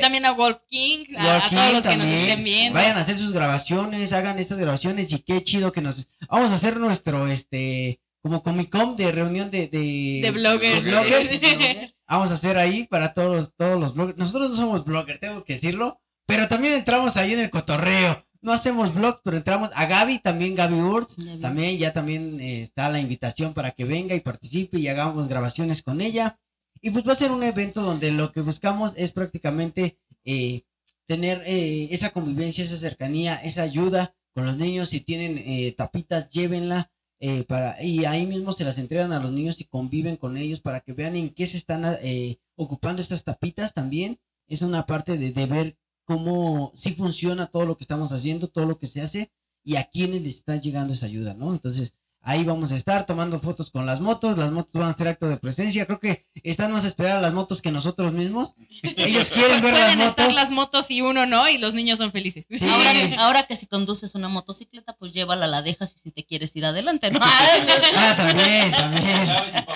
También a Wolf King, a, todos los que nos estén viendo. Vayan a hacer sus grabaciones, hagan estas grabaciones y qué chido que nos... Vamos a hacer nuestro, este, como Comic Con de reunión de... De, De bloggers. de bloggers. Bloggers. Vamos a hacer ahí para todos, los- todos los bloggers. Nosotros no somos bloggers, tengo que decirlo, pero también entramos ahí en el cotorreo. No hacemos blog, pero entramos a Gaby, también Gaby. Gaby. También ya también eh, está la invitación para que venga y participe y hagamos grabaciones con ella. Y pues va a ser un evento donde lo que buscamos es prácticamente eh, tener eh, esa convivencia, esa cercanía, esa ayuda con los niños. Si tienen eh, tapitas, llévenla. Eh, para, y ahí mismo se las entregan a los niños y conviven con ellos para que vean en qué se están eh, ocupando estas tapitas también. Es una parte de, de ver cómo sí funciona todo lo que estamos haciendo, todo lo que se hace y a quiénes les está llegando esa ayuda, ¿no? Entonces, ahí vamos a estar tomando fotos con las motos, las motos van a hacer acto de presencia, creo que están más a esperar a las motos que nosotros mismos. Ellos quieren ver las Pueden estar motos. las motos y uno no, y los niños son felices. Sí. Ahora, ahora que si conduces una motocicleta, pues llévala, la dejas y si te quieres ir adelante, ¿no? Ah, también, también,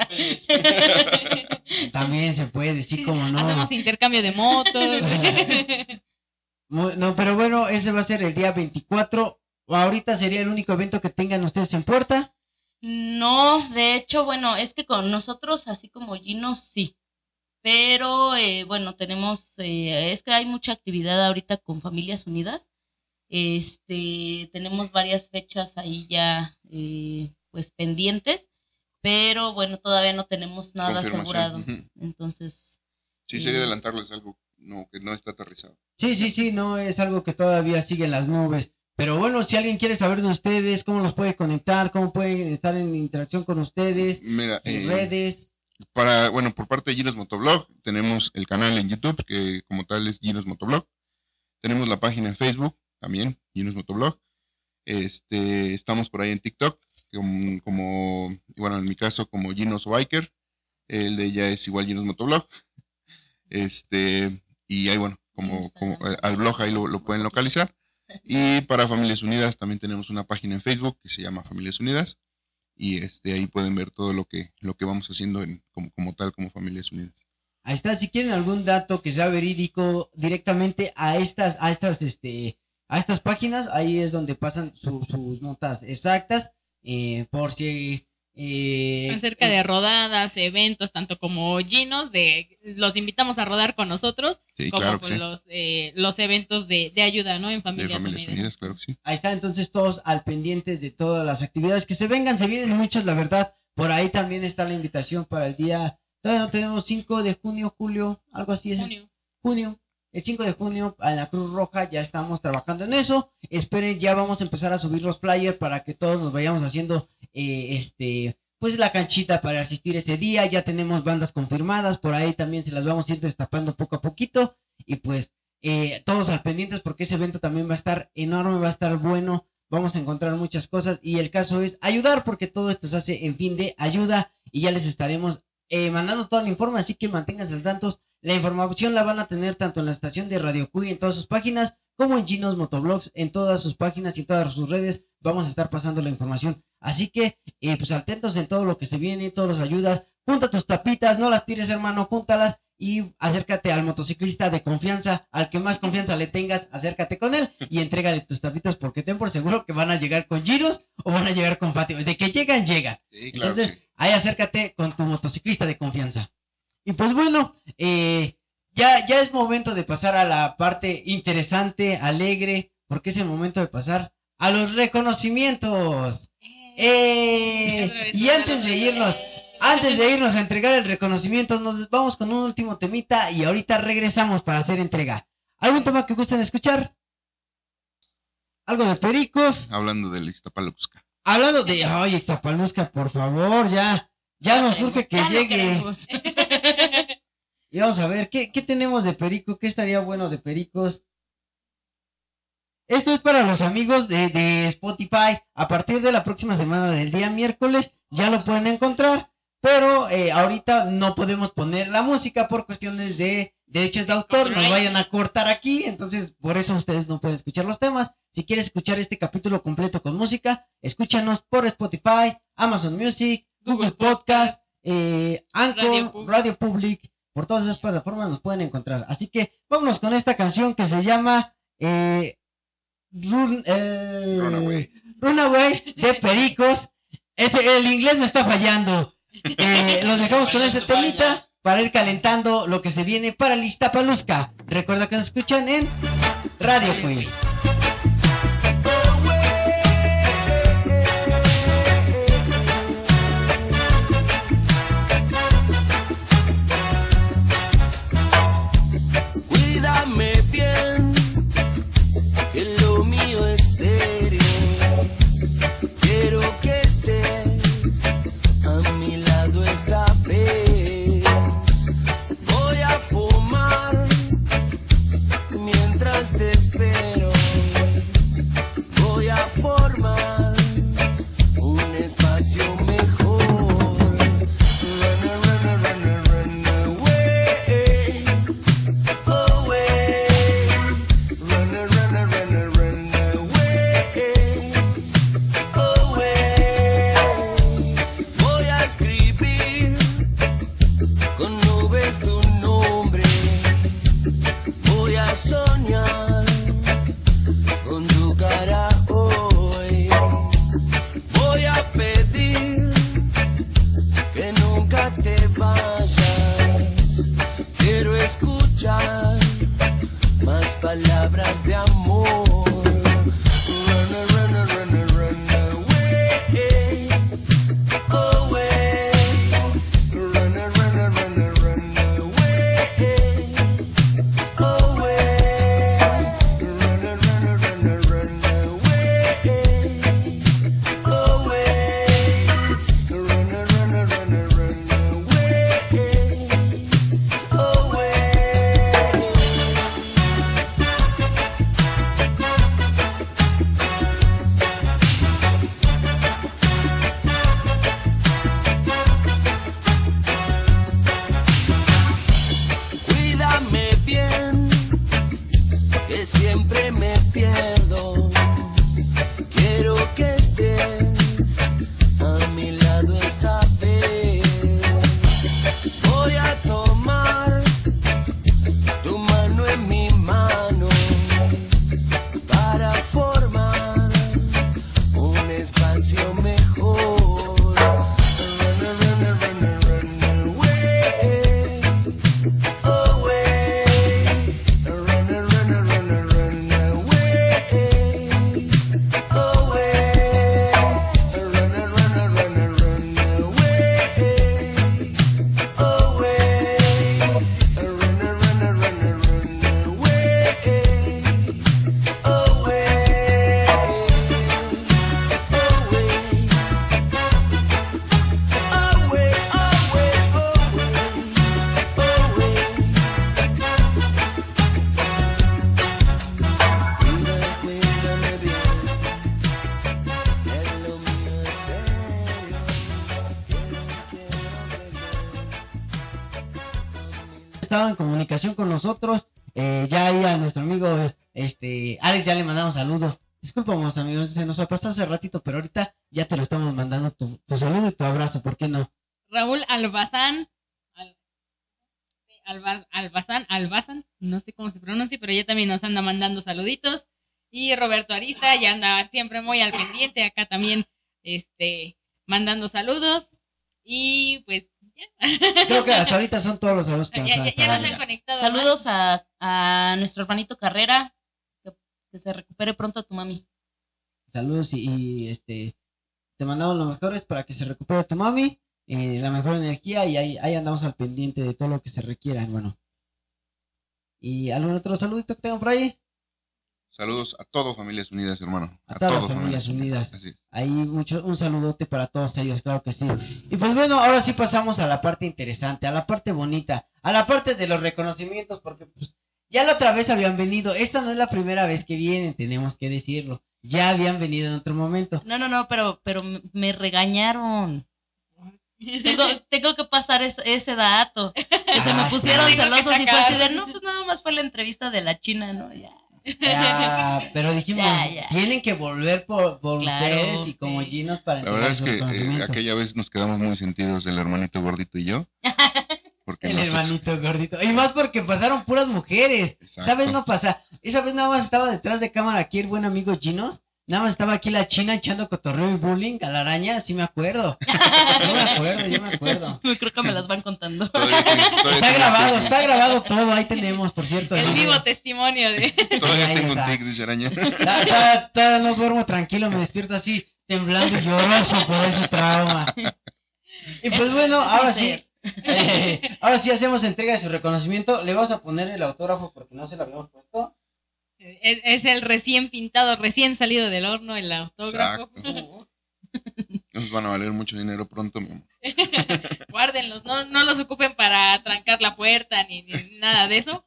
también se puede, sí, como no. Hacemos intercambio de motos. No, pero bueno, ese va a ser el día 24. Ahorita sería el único evento que tengan ustedes en puerta. No, de hecho, bueno, es que con nosotros, así como Gino, sí. Pero eh, bueno, tenemos, eh, es que hay mucha actividad ahorita con Familias Unidas. Este, tenemos varias fechas ahí ya, eh, pues pendientes, pero bueno, todavía no tenemos nada asegurado. Entonces, Sí, sería adelantarles algo no, que no está aterrizado. Sí, sí, sí, no es algo que todavía sigue en las nubes. Pero bueno, si alguien quiere saber de ustedes, cómo los puede conectar, cómo pueden estar en interacción con ustedes, Mira, en eh, redes. para, bueno, por parte de Ginos Motoblog, tenemos el canal en YouTube, que como tal es Ginos Motoblog. Tenemos la página en Facebook, también, Ginos Motoblog. Este, estamos por ahí en TikTok, como, como, bueno, en mi caso, como Ginos Biker. El de ella es igual Ginos Motoblog. Este, y ahí, bueno, como, como al blog ahí lo, lo pueden localizar. Y para Familias Unidas también tenemos una página en Facebook que se llama Familias Unidas y este ahí pueden ver todo lo que lo que vamos haciendo en, como, como tal como Familias Unidas. Ahí está, si quieren algún dato que sea verídico directamente a estas, a estas, este, a estas páginas, ahí es donde pasan su- sus notas exactas, eh, por si eh, Acerca de rodadas, eventos, tanto como Ginos, de los invitamos a rodar con nosotros, Sí, como claro sí. los, eh, los eventos de, de ayuda, ¿no? En De Familias, Familias Unidas. Unidas, claro que sí. Ahí está, entonces todos al pendiente de todas las actividades que se vengan, se vienen muchas, la verdad. Por ahí también está la invitación para el día, todavía no tenemos 5 de junio, julio, algo así es. Junio. junio. El 5 de junio en la Cruz Roja ya estamos trabajando en eso. Esperen, ya vamos a empezar a subir los flyers para que todos nos vayamos haciendo eh, este pues la canchita para asistir ese día. Ya tenemos bandas confirmadas, por ahí también se las vamos a ir destapando poco a poquito. Y pues eh, todos al pendientes porque ese evento también va a estar enorme, va a estar bueno. Vamos a encontrar muchas cosas y el caso es ayudar porque todo esto se hace en fin de ayuda y ya les estaremos eh, mandando toda la información, así que manténganse al tanto. La información la van a tener tanto en la estación de Radio Cuy en todas sus páginas, como en Ginos Motoblogs en todas sus páginas y en todas sus redes. Vamos a estar pasando la información. Así que, eh, pues atentos en todo lo que se viene, todos los ayudas. Junta tus tapitas, no las tires, hermano, júntalas y acércate al motociclista de confianza, al que más confianza le tengas, acércate con él y entrégale tus tapitas porque ten por seguro que van a llegar con giros o van a llegar con Fátima. De que llegan, llegan. Sí, claro Entonces, que ahí acércate con tu motociclista de confianza. Y pues bueno, eh, ya, ya es momento de pasar a la parte interesante, alegre, porque es el momento de pasar a los reconocimientos. ¡Eh! Y antes de irnos, antes de irnos a entregar el reconocimiento, nos vamos con un último temita y ahorita regresamos para hacer entrega. ¿Algún tema que gusten escuchar? ¿Algo de pericos? Hablando del Ixtapaluxca. Hablando de, ay, Ixtapalusca, por favor, ya, ya nos surge que Ya llegue. Y vamos a ver, ¿qué, qué tenemos de perico? ¿Qué estaría bueno de pericos? Esto es para los amigos de, de Spotify. A partir de la próxima semana del día miércoles ya lo pueden encontrar. Pero eh, ahorita no podemos poner la música por cuestiones de derechos de autor. Nos vayan a cortar aquí. Entonces, por eso ustedes no pueden escuchar los temas. Si quieres escuchar este capítulo completo con música, escúchanos por Spotify, Amazon Music, Google Podcast, eh, Anchor, Radio Public. Radio Public. Por todas esas plataformas nos pueden encontrar. Así que vámonos con esta canción que se llama eh, Run- eh, Runaway. Runaway de Pericos. Ese, el inglés me está fallando. Eh, los dejamos con este temita para ir calentando lo que se viene para el Iztapalusca. Recuerda que nos escuchan en Radio Queen. Con nosotros. eh, ya ahí a nuestro amigo este Alex ya le mandamos saludos. Disculpamos amigos, se nos pasó hace ratito, pero ahorita ya te lo estamos mandando tu, saludo y tu abrazo, ¿por qué no? Raúl Albazán. Alba- Albazán, Albazán, no sé cómo se pronuncia, pero ya también nos anda mandando saluditos. Y Roberto Arista ya anda siempre muy al pendiente, acá también este, mandando saludos. Y pues Creo que hasta ahorita son todos los saludos que Ya, han ya, estado ya nos han dando. conectado. Saludos a, a nuestro hermanito Carrera. Que, que se recupere pronto tu mami. Saludos y, y, este te mandamos lo mejores para que se recupere tu mami, eh, la mejor energía y ahí, ahí andamos al pendiente de todo lo que se requiera, bueno. ¿Y algún otro saludito que tengan por ahí? Saludos a todos, familias unidas, hermano. A todas las familias unidas. Así es. Ahí mucho, un saludote para todos ellos, claro que sí. Y pues bueno, ahora sí pasamos a la parte interesante, a la parte bonita, a la parte de los reconocimientos, porque pues ya la otra vez habían venido, esta no es la primera vez que vienen, tenemos que decirlo, ya habían venido en otro momento. No, no, no, pero, pero me- regañaron. Tengo, tengo que pasar es- ese dato. Que se Ah, me sí. pusieron que celosos y fue así de, no, pues nada más fue la entrevista de la China, ¿no? Ya. Pero dijimos, Ya, ya. tienen que volver por, por Claro, ustedes y como sí. Ginos para La verdad es que eh, aquella vez nos quedamos muy sentidos el hermanito gordito y yo. Porque El ex- hermanito gordito. Y más porque pasaron puras mujeres. Exacto. ¿Sabes? No pasa. Esa vez nada más estaba detrás de cámara aquí el buen amigo Ginos. Nada más estaba aquí la china echando cotorreo y bullying a la araña. Sí me acuerdo. Yo me acuerdo, yo me acuerdo. Creo que me las van contando. Todavía tengo- todavía Está tengo grabado, tic, está grabado todo. Ahí tenemos, por cierto. El vivo testimonio de. Todavía Ahí tengo un está. tic, dice araña. Ta- ta- ta- no duermo tranquilo, me despierto así, temblando y lloroso por ese trauma. Y pues bueno, Es ahora sí, ser. eh, ahora sí hacemos entrega de su reconocimiento. Le vamos a poner el autógrafo porque no se lo habíamos puesto. Es, es el recién pintado, recién salido del horno, el autógrafo. Exacto. Nos van a valer mucho dinero pronto, mi amor. Guárdenlos, no, no los ocupen para trancar la puerta ni, ni nada de eso.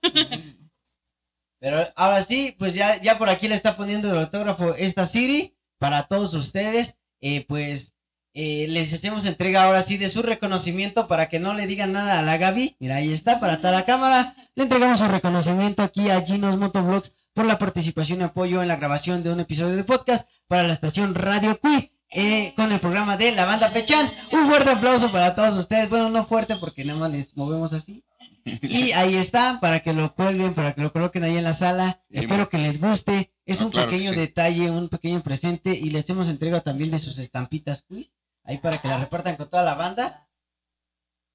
Pero ahora sí, pues ya, ya por aquí le está poniendo el autógrafo esta Siri para todos ustedes. Eh, pues eh, les hacemos entrega ahora sí de su reconocimiento para que no le digan nada a la Gaby. Mira, ahí está, para toda la cámara. Le entregamos su reconocimiento aquí a Ginos Motovlogs por la participación y apoyo en la grabación de un episodio de podcast para la estación Radio Cui. eh, con el programa de la banda Pechan. Un fuerte aplauso para todos ustedes. Bueno, no fuerte porque nada más les movemos así. Y ahí está, para que lo cuelguen, para que lo coloquen ahí en la sala. Sí, Espero que les guste. Es un claro pequeño sí. detalle, un pequeño presente. Y les hacemos entrega también de sus estampitas quiz. Ahí para que la repartan con toda la banda.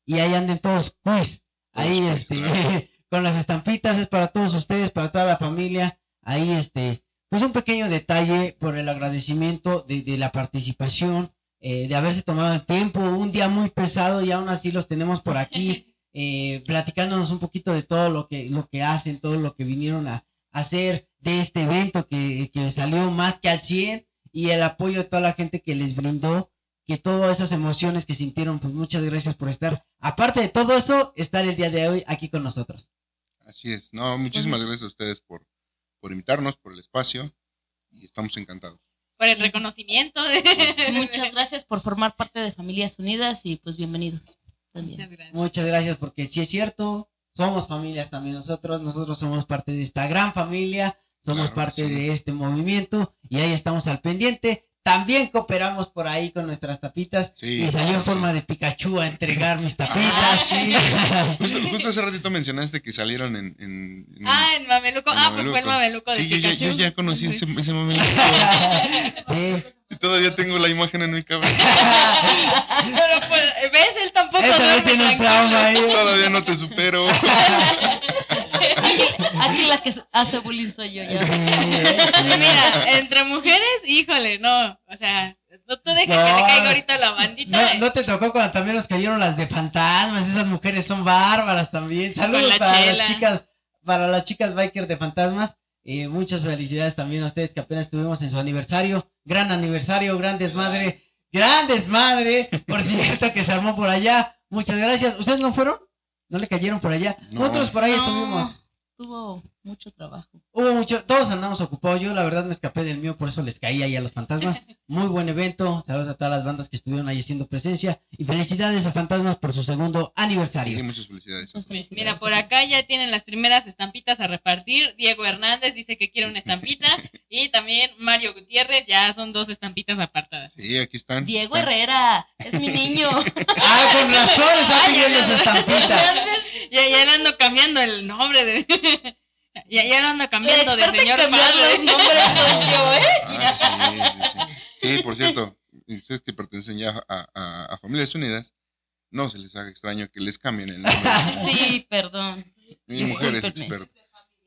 Y ahí anden todos quiz. Ahí, este. con las estampitas, es para todos ustedes, para toda la familia. Ahí, este, pues un pequeño detalle por el agradecimiento de, de la participación, eh, de haberse tomado el tiempo, un día muy pesado y aún así los tenemos por aquí, eh, platicándonos un poquito de todo lo que, lo que hacen, todo lo que vinieron a, hacer de este evento que, que salió más que al 100 y el apoyo de toda la gente que les brindó, que todas esas emociones que sintieron, pues muchas gracias por estar. Aparte de todo eso, estar el día de hoy aquí con nosotros. Así es. No, muchísimas Pues, gracias a ustedes por, por invitarnos, por el espacio. Y estamos encantados. Por el reconocimiento. Muchas gracias por formar parte de Familias Unidas y pues bienvenidos. También. Muchas gracias. Muchas gracias porque si es cierto, somos familias también nosotros, nosotros somos parte de esta gran familia, somos Claro, parte sí. de este movimiento y ahí estamos al pendiente. También cooperamos por ahí con nuestras tapitas Sí, y salió en sí, forma sí. de Pikachu a entregar mis Ah, tapitas. sí. Justo, justo hace ratito mencionaste que salieron en. en- en- Ah, en Mameluco. en Ah, pues fue el Mameluco de Sí, yo ya, Pikachu. yo ya conocí ese, ese momento. sí. Y todavía tengo la imagen en mi cabeza. Pero pues, ¿ves? Él tampoco Él también tiene un trauma ahí. Todavía no te supero. Aquí, aquí la que hace bullying soy yo ya. Sí. Mira, entre mujeres, híjole, no. O sea, no tú dejes que le caiga ahorita la bandita. No, no te tocó cuando también nos cayeron las de fantasmas, esas mujeres son bárbaras también. Saludos la para chela. las chicas, para las chicas biker de fantasmas. Eh, muchas felicidades también a ustedes que apenas estuvimos en su aniversario. Gran aniversario, gran desmadre, gran desmadre, por cierto, que se armó por allá. Muchas gracias. ¿Ustedes no fueron? ¿No le cayeron por allá? No. Nosotros por ahí No, estuvimos. Tuvo mucho trabajo. Hubo mucho, todos andamos ocupados. Yo la verdad me escapé del mío, por eso les caí ahí a los fantasmas. Muy buen evento. Saludos a todas las bandas que estuvieron ahí haciendo presencia. Y felicidades a Fantasmas por su segundo Sí, aniversario. muchas felicidades. Muchas felicidades. Mira, por acá ya tienen las primeras estampitas a repartir. Diego Hernández dice que quiere una estampita. Y también Mario Gutiérrez, ya son dos estampitas apartadas. Sí, aquí están. Diego están. Herrera, es mi niño. Ah, con razón está pidiendo su estampita. Ya, ya le ando cambiando el nombre de. Ya, ya le ando cambiando de señor cambiar padre. los nombres soy yo, ¿eh? Ah, sí, sí, sí. Sí, por cierto, ustedes que pertenecen ya a, a- a Familias Unidas, no se les haga extraño que les cambien el nombre. Sí, perdón. Mi mujer es experta.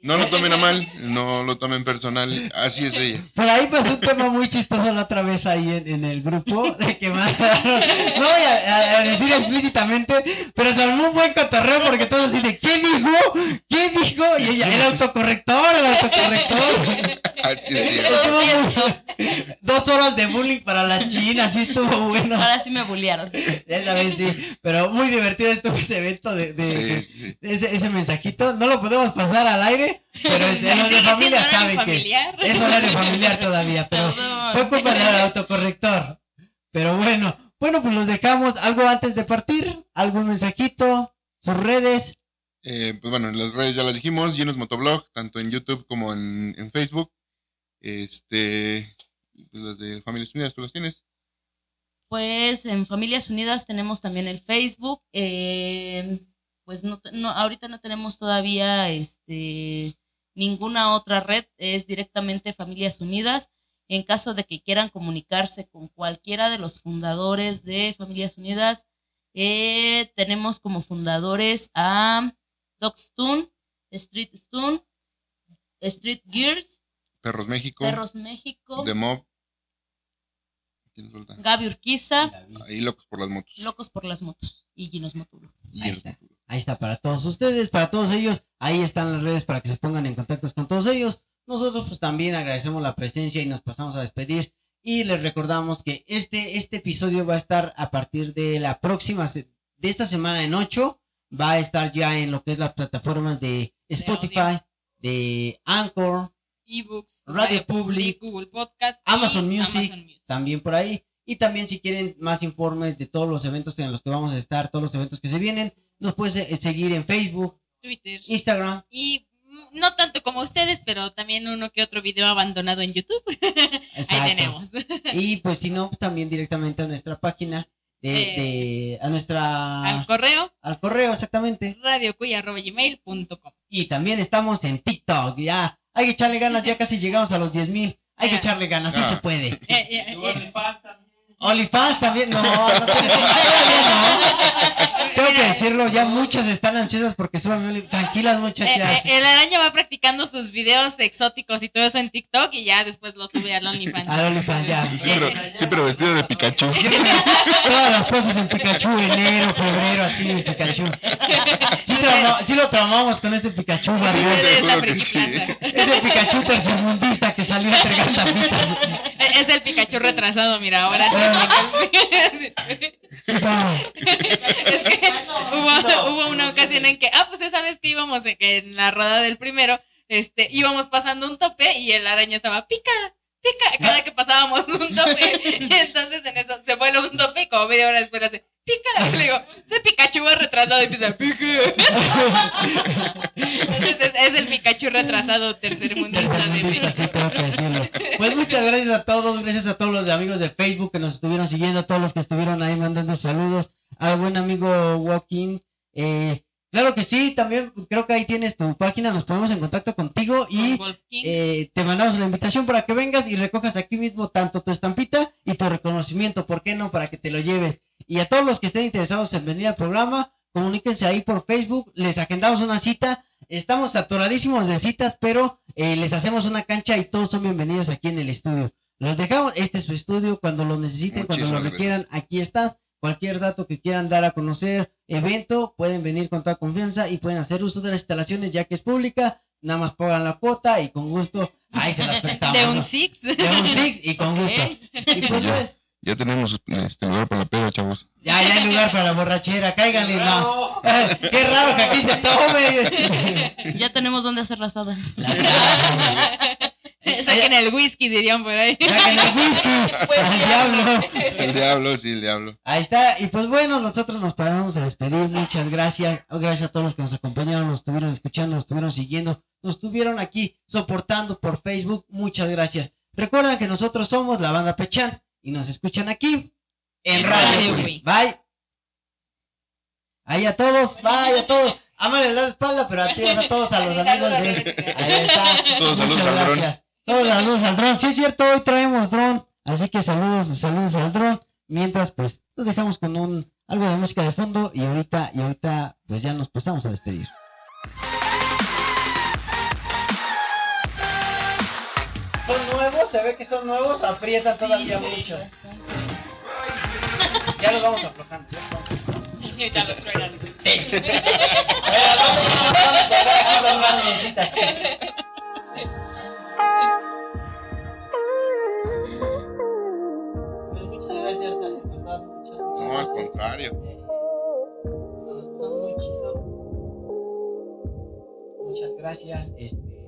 No lo tomen a mal, no lo tomen personal, así es ella. Por ahí pasó un tema muy chistoso la otra vez ahí en, en el grupo, de que mandaron, no voy a, a- a decir explícitamente, pero se armó un buen cotorreo porque todos así de, ¿qué dijo? ¿Qué dijo? Y ella, el autocorrector, el autocorrector. Así es Estuvo Dos horas de bullying para la China, así estuvo bueno. Ahora sí me bullearon. Esa vez sí, pero muy divertido estuvo ese evento de, de- Sí, sí. ese, ese mensajito. No lo podemos pasar al aire, pero de los de familia saben horario que familiar. es horario familiar todavía, pero Perdón. fue culpa del autocorrector. Pero bueno, bueno, pues los dejamos. ¿Algo antes de partir? ¿Algún mensajito? ¿Sus redes? Eh, pues bueno, en las redes ya las dijimos, Llenos Motoblog, tanto en YouTube como en, en Facebook. Este, pues las de Familias Unidas, ¿tú las tienes? Pues en Familias Unidas tenemos también el Facebook. eh, pues no, no, ahorita no tenemos todavía este ninguna otra red, es directamente Familias Unidas. En caso de que quieran comunicarse con cualquiera de los fundadores de Familias Unidas, eh, tenemos como fundadores a Dogstone, Street Stone, Street Gears, Perros México, Perros México, The Mob. Gaby Urquiza, Ahí Locos por las Motos. Locos por las Motos y Ginos Motulo. Y Ahí está. Ahí está para todos ustedes, para todos ellos. Ahí están las redes para que se pongan en contacto con todos ellos. Nosotros pues también agradecemos la presencia y nos pasamos a despedir. Y les recordamos que este, este episodio va a estar a partir de la próxima, de esta semana en 8. Va a estar ya en lo que es las plataformas de Spotify, de Anchor, ebooks, Radio Public, Google Podcast, Amazon Music, Amazon Music. también por ahí. Y también si quieren más informes de todos los eventos en los que vamos a estar, todos los eventos que se vienen, nos puedes eh, seguir en Facebook, Twitter. Instagram. Y mm, no tanto como ustedes, pero también uno que otro video abandonado en YouTube. Exacto. Ahí tenemos. Y pues si no, pues, también directamente a nuestra página, de, Eh, de- a nuestra... Al correo al correo, exactamente. radiocuya.gmail.com. Y también estamos en TikTok, ya. Hay que echarle ganas, ya casi llegamos a los 10 mil. Hay que echarle ganas, sí se puede. Eh, eh, eh, OnlyFans también, no, no no. Tengo que decirlo, ya muchas están ansiosas porque suban Tranquilas, eh, muchachas. eh, el araña va practicando sus videos exóticos y todo eso en TikTok y ya después lo sube al OnlyFans. Al OnlyFans, ya. Sí, pero, sí, pero vestido de Pikachu. Todas las cosas en Pikachu, enero, febrero, así en Pikachu. Sí, trauma- sí lo traumamos con ese Pikachu, Sí, barrio. es la juro que sí. plaza. Ese Pikachu tercermundista que salió a entregar tapitas. Es el Pikachu retrasado, mira, ahora sí. Es que hubo, hubo una ocasión en que, ah, pues esa vez que íbamos en, la rueda del primero, este, íbamos pasando un tope y el araña estaba pica, pica, cada que pasábamos un tope. Y entonces en eso se vuelve un tope y como media hora después hace pica. Y le digo, ese Pikachu va retrasado y empieza pica. Entonces es, el Pikachu retrasado México. tengo que decirlo. Pues muchas gracias a todos, gracias a todos los amigos de Facebook que nos estuvieron siguiendo, a todos los que estuvieron ahí mandando saludos, al buen amigo Joaquín. Eh, claro que sí, también creo que ahí tienes tu página, nos ponemos en contacto contigo y eh, te mandamos la invitación para que vengas y recojas aquí mismo tanto tu estampita y tu reconocimiento, ¿por qué no? Para que te lo lleves. Y a todos los que estén interesados en venir al programa, comuníquense ahí por Facebook, les agendamos una cita. Estamos saturadísimos de citas, pero eh, les hacemos una cancha y todos son bienvenidos aquí en el estudio. Los dejamos, este es su estudio, cuando lo necesiten, cuando lo requieran, aquí está. Cualquier dato que quieran dar a conocer, evento, pueden venir con toda confianza y pueden hacer uso de las instalaciones ya que es pública. Nada más pagan la cuota y con gusto ahí se las prestamos. de un ¿no? Six. De un six y con gusto. Y pues bueno, Ya tenemos este lugar para la peda, chavos. ya, ya hay lugar para la borrachera, cáiganle, no. Qué raro que aquí se tome. Ya tenemos dónde hacer la asada. Saquen el whisky, dirían por ahí. Saquen el whisky, al diablo. El diablo, sí, el diablo. Ahí está, y pues bueno, nosotros nos pasamos a despedir, muchas gracias, Oh, gracias a todos los que nos acompañaron, nos estuvieron escuchando, nos estuvieron siguiendo, nos estuvieron aquí soportando por Facebook, muchas gracias. Recuerden que nosotros somos la banda Pechan y nos escuchan aquí en Radio. Wii. Bye. Ahí a todos, bye a todos. Ámale la espalda, pero a ti, a todos, a los amigos de... Ahí está. Todos saludos Muchas al dron. gracias. Todos saludos al dron. Sí es cierto, hoy traemos dron. Así que saludos, saludos al dron. Mientras, pues, los dejamos con un algo de música de fondo y ahorita, y ahorita pues ya nos pasamos a despedir. Son nuevos, se ve que son nuevos, aprietan todavía mucho. Ya los vamos aflojando. ya los vamos aflojando. Y ya lo truenan. Pues muchas gracias, de verdad, muchas No, al contrario. Está muy chido. Muchas gracias. Este,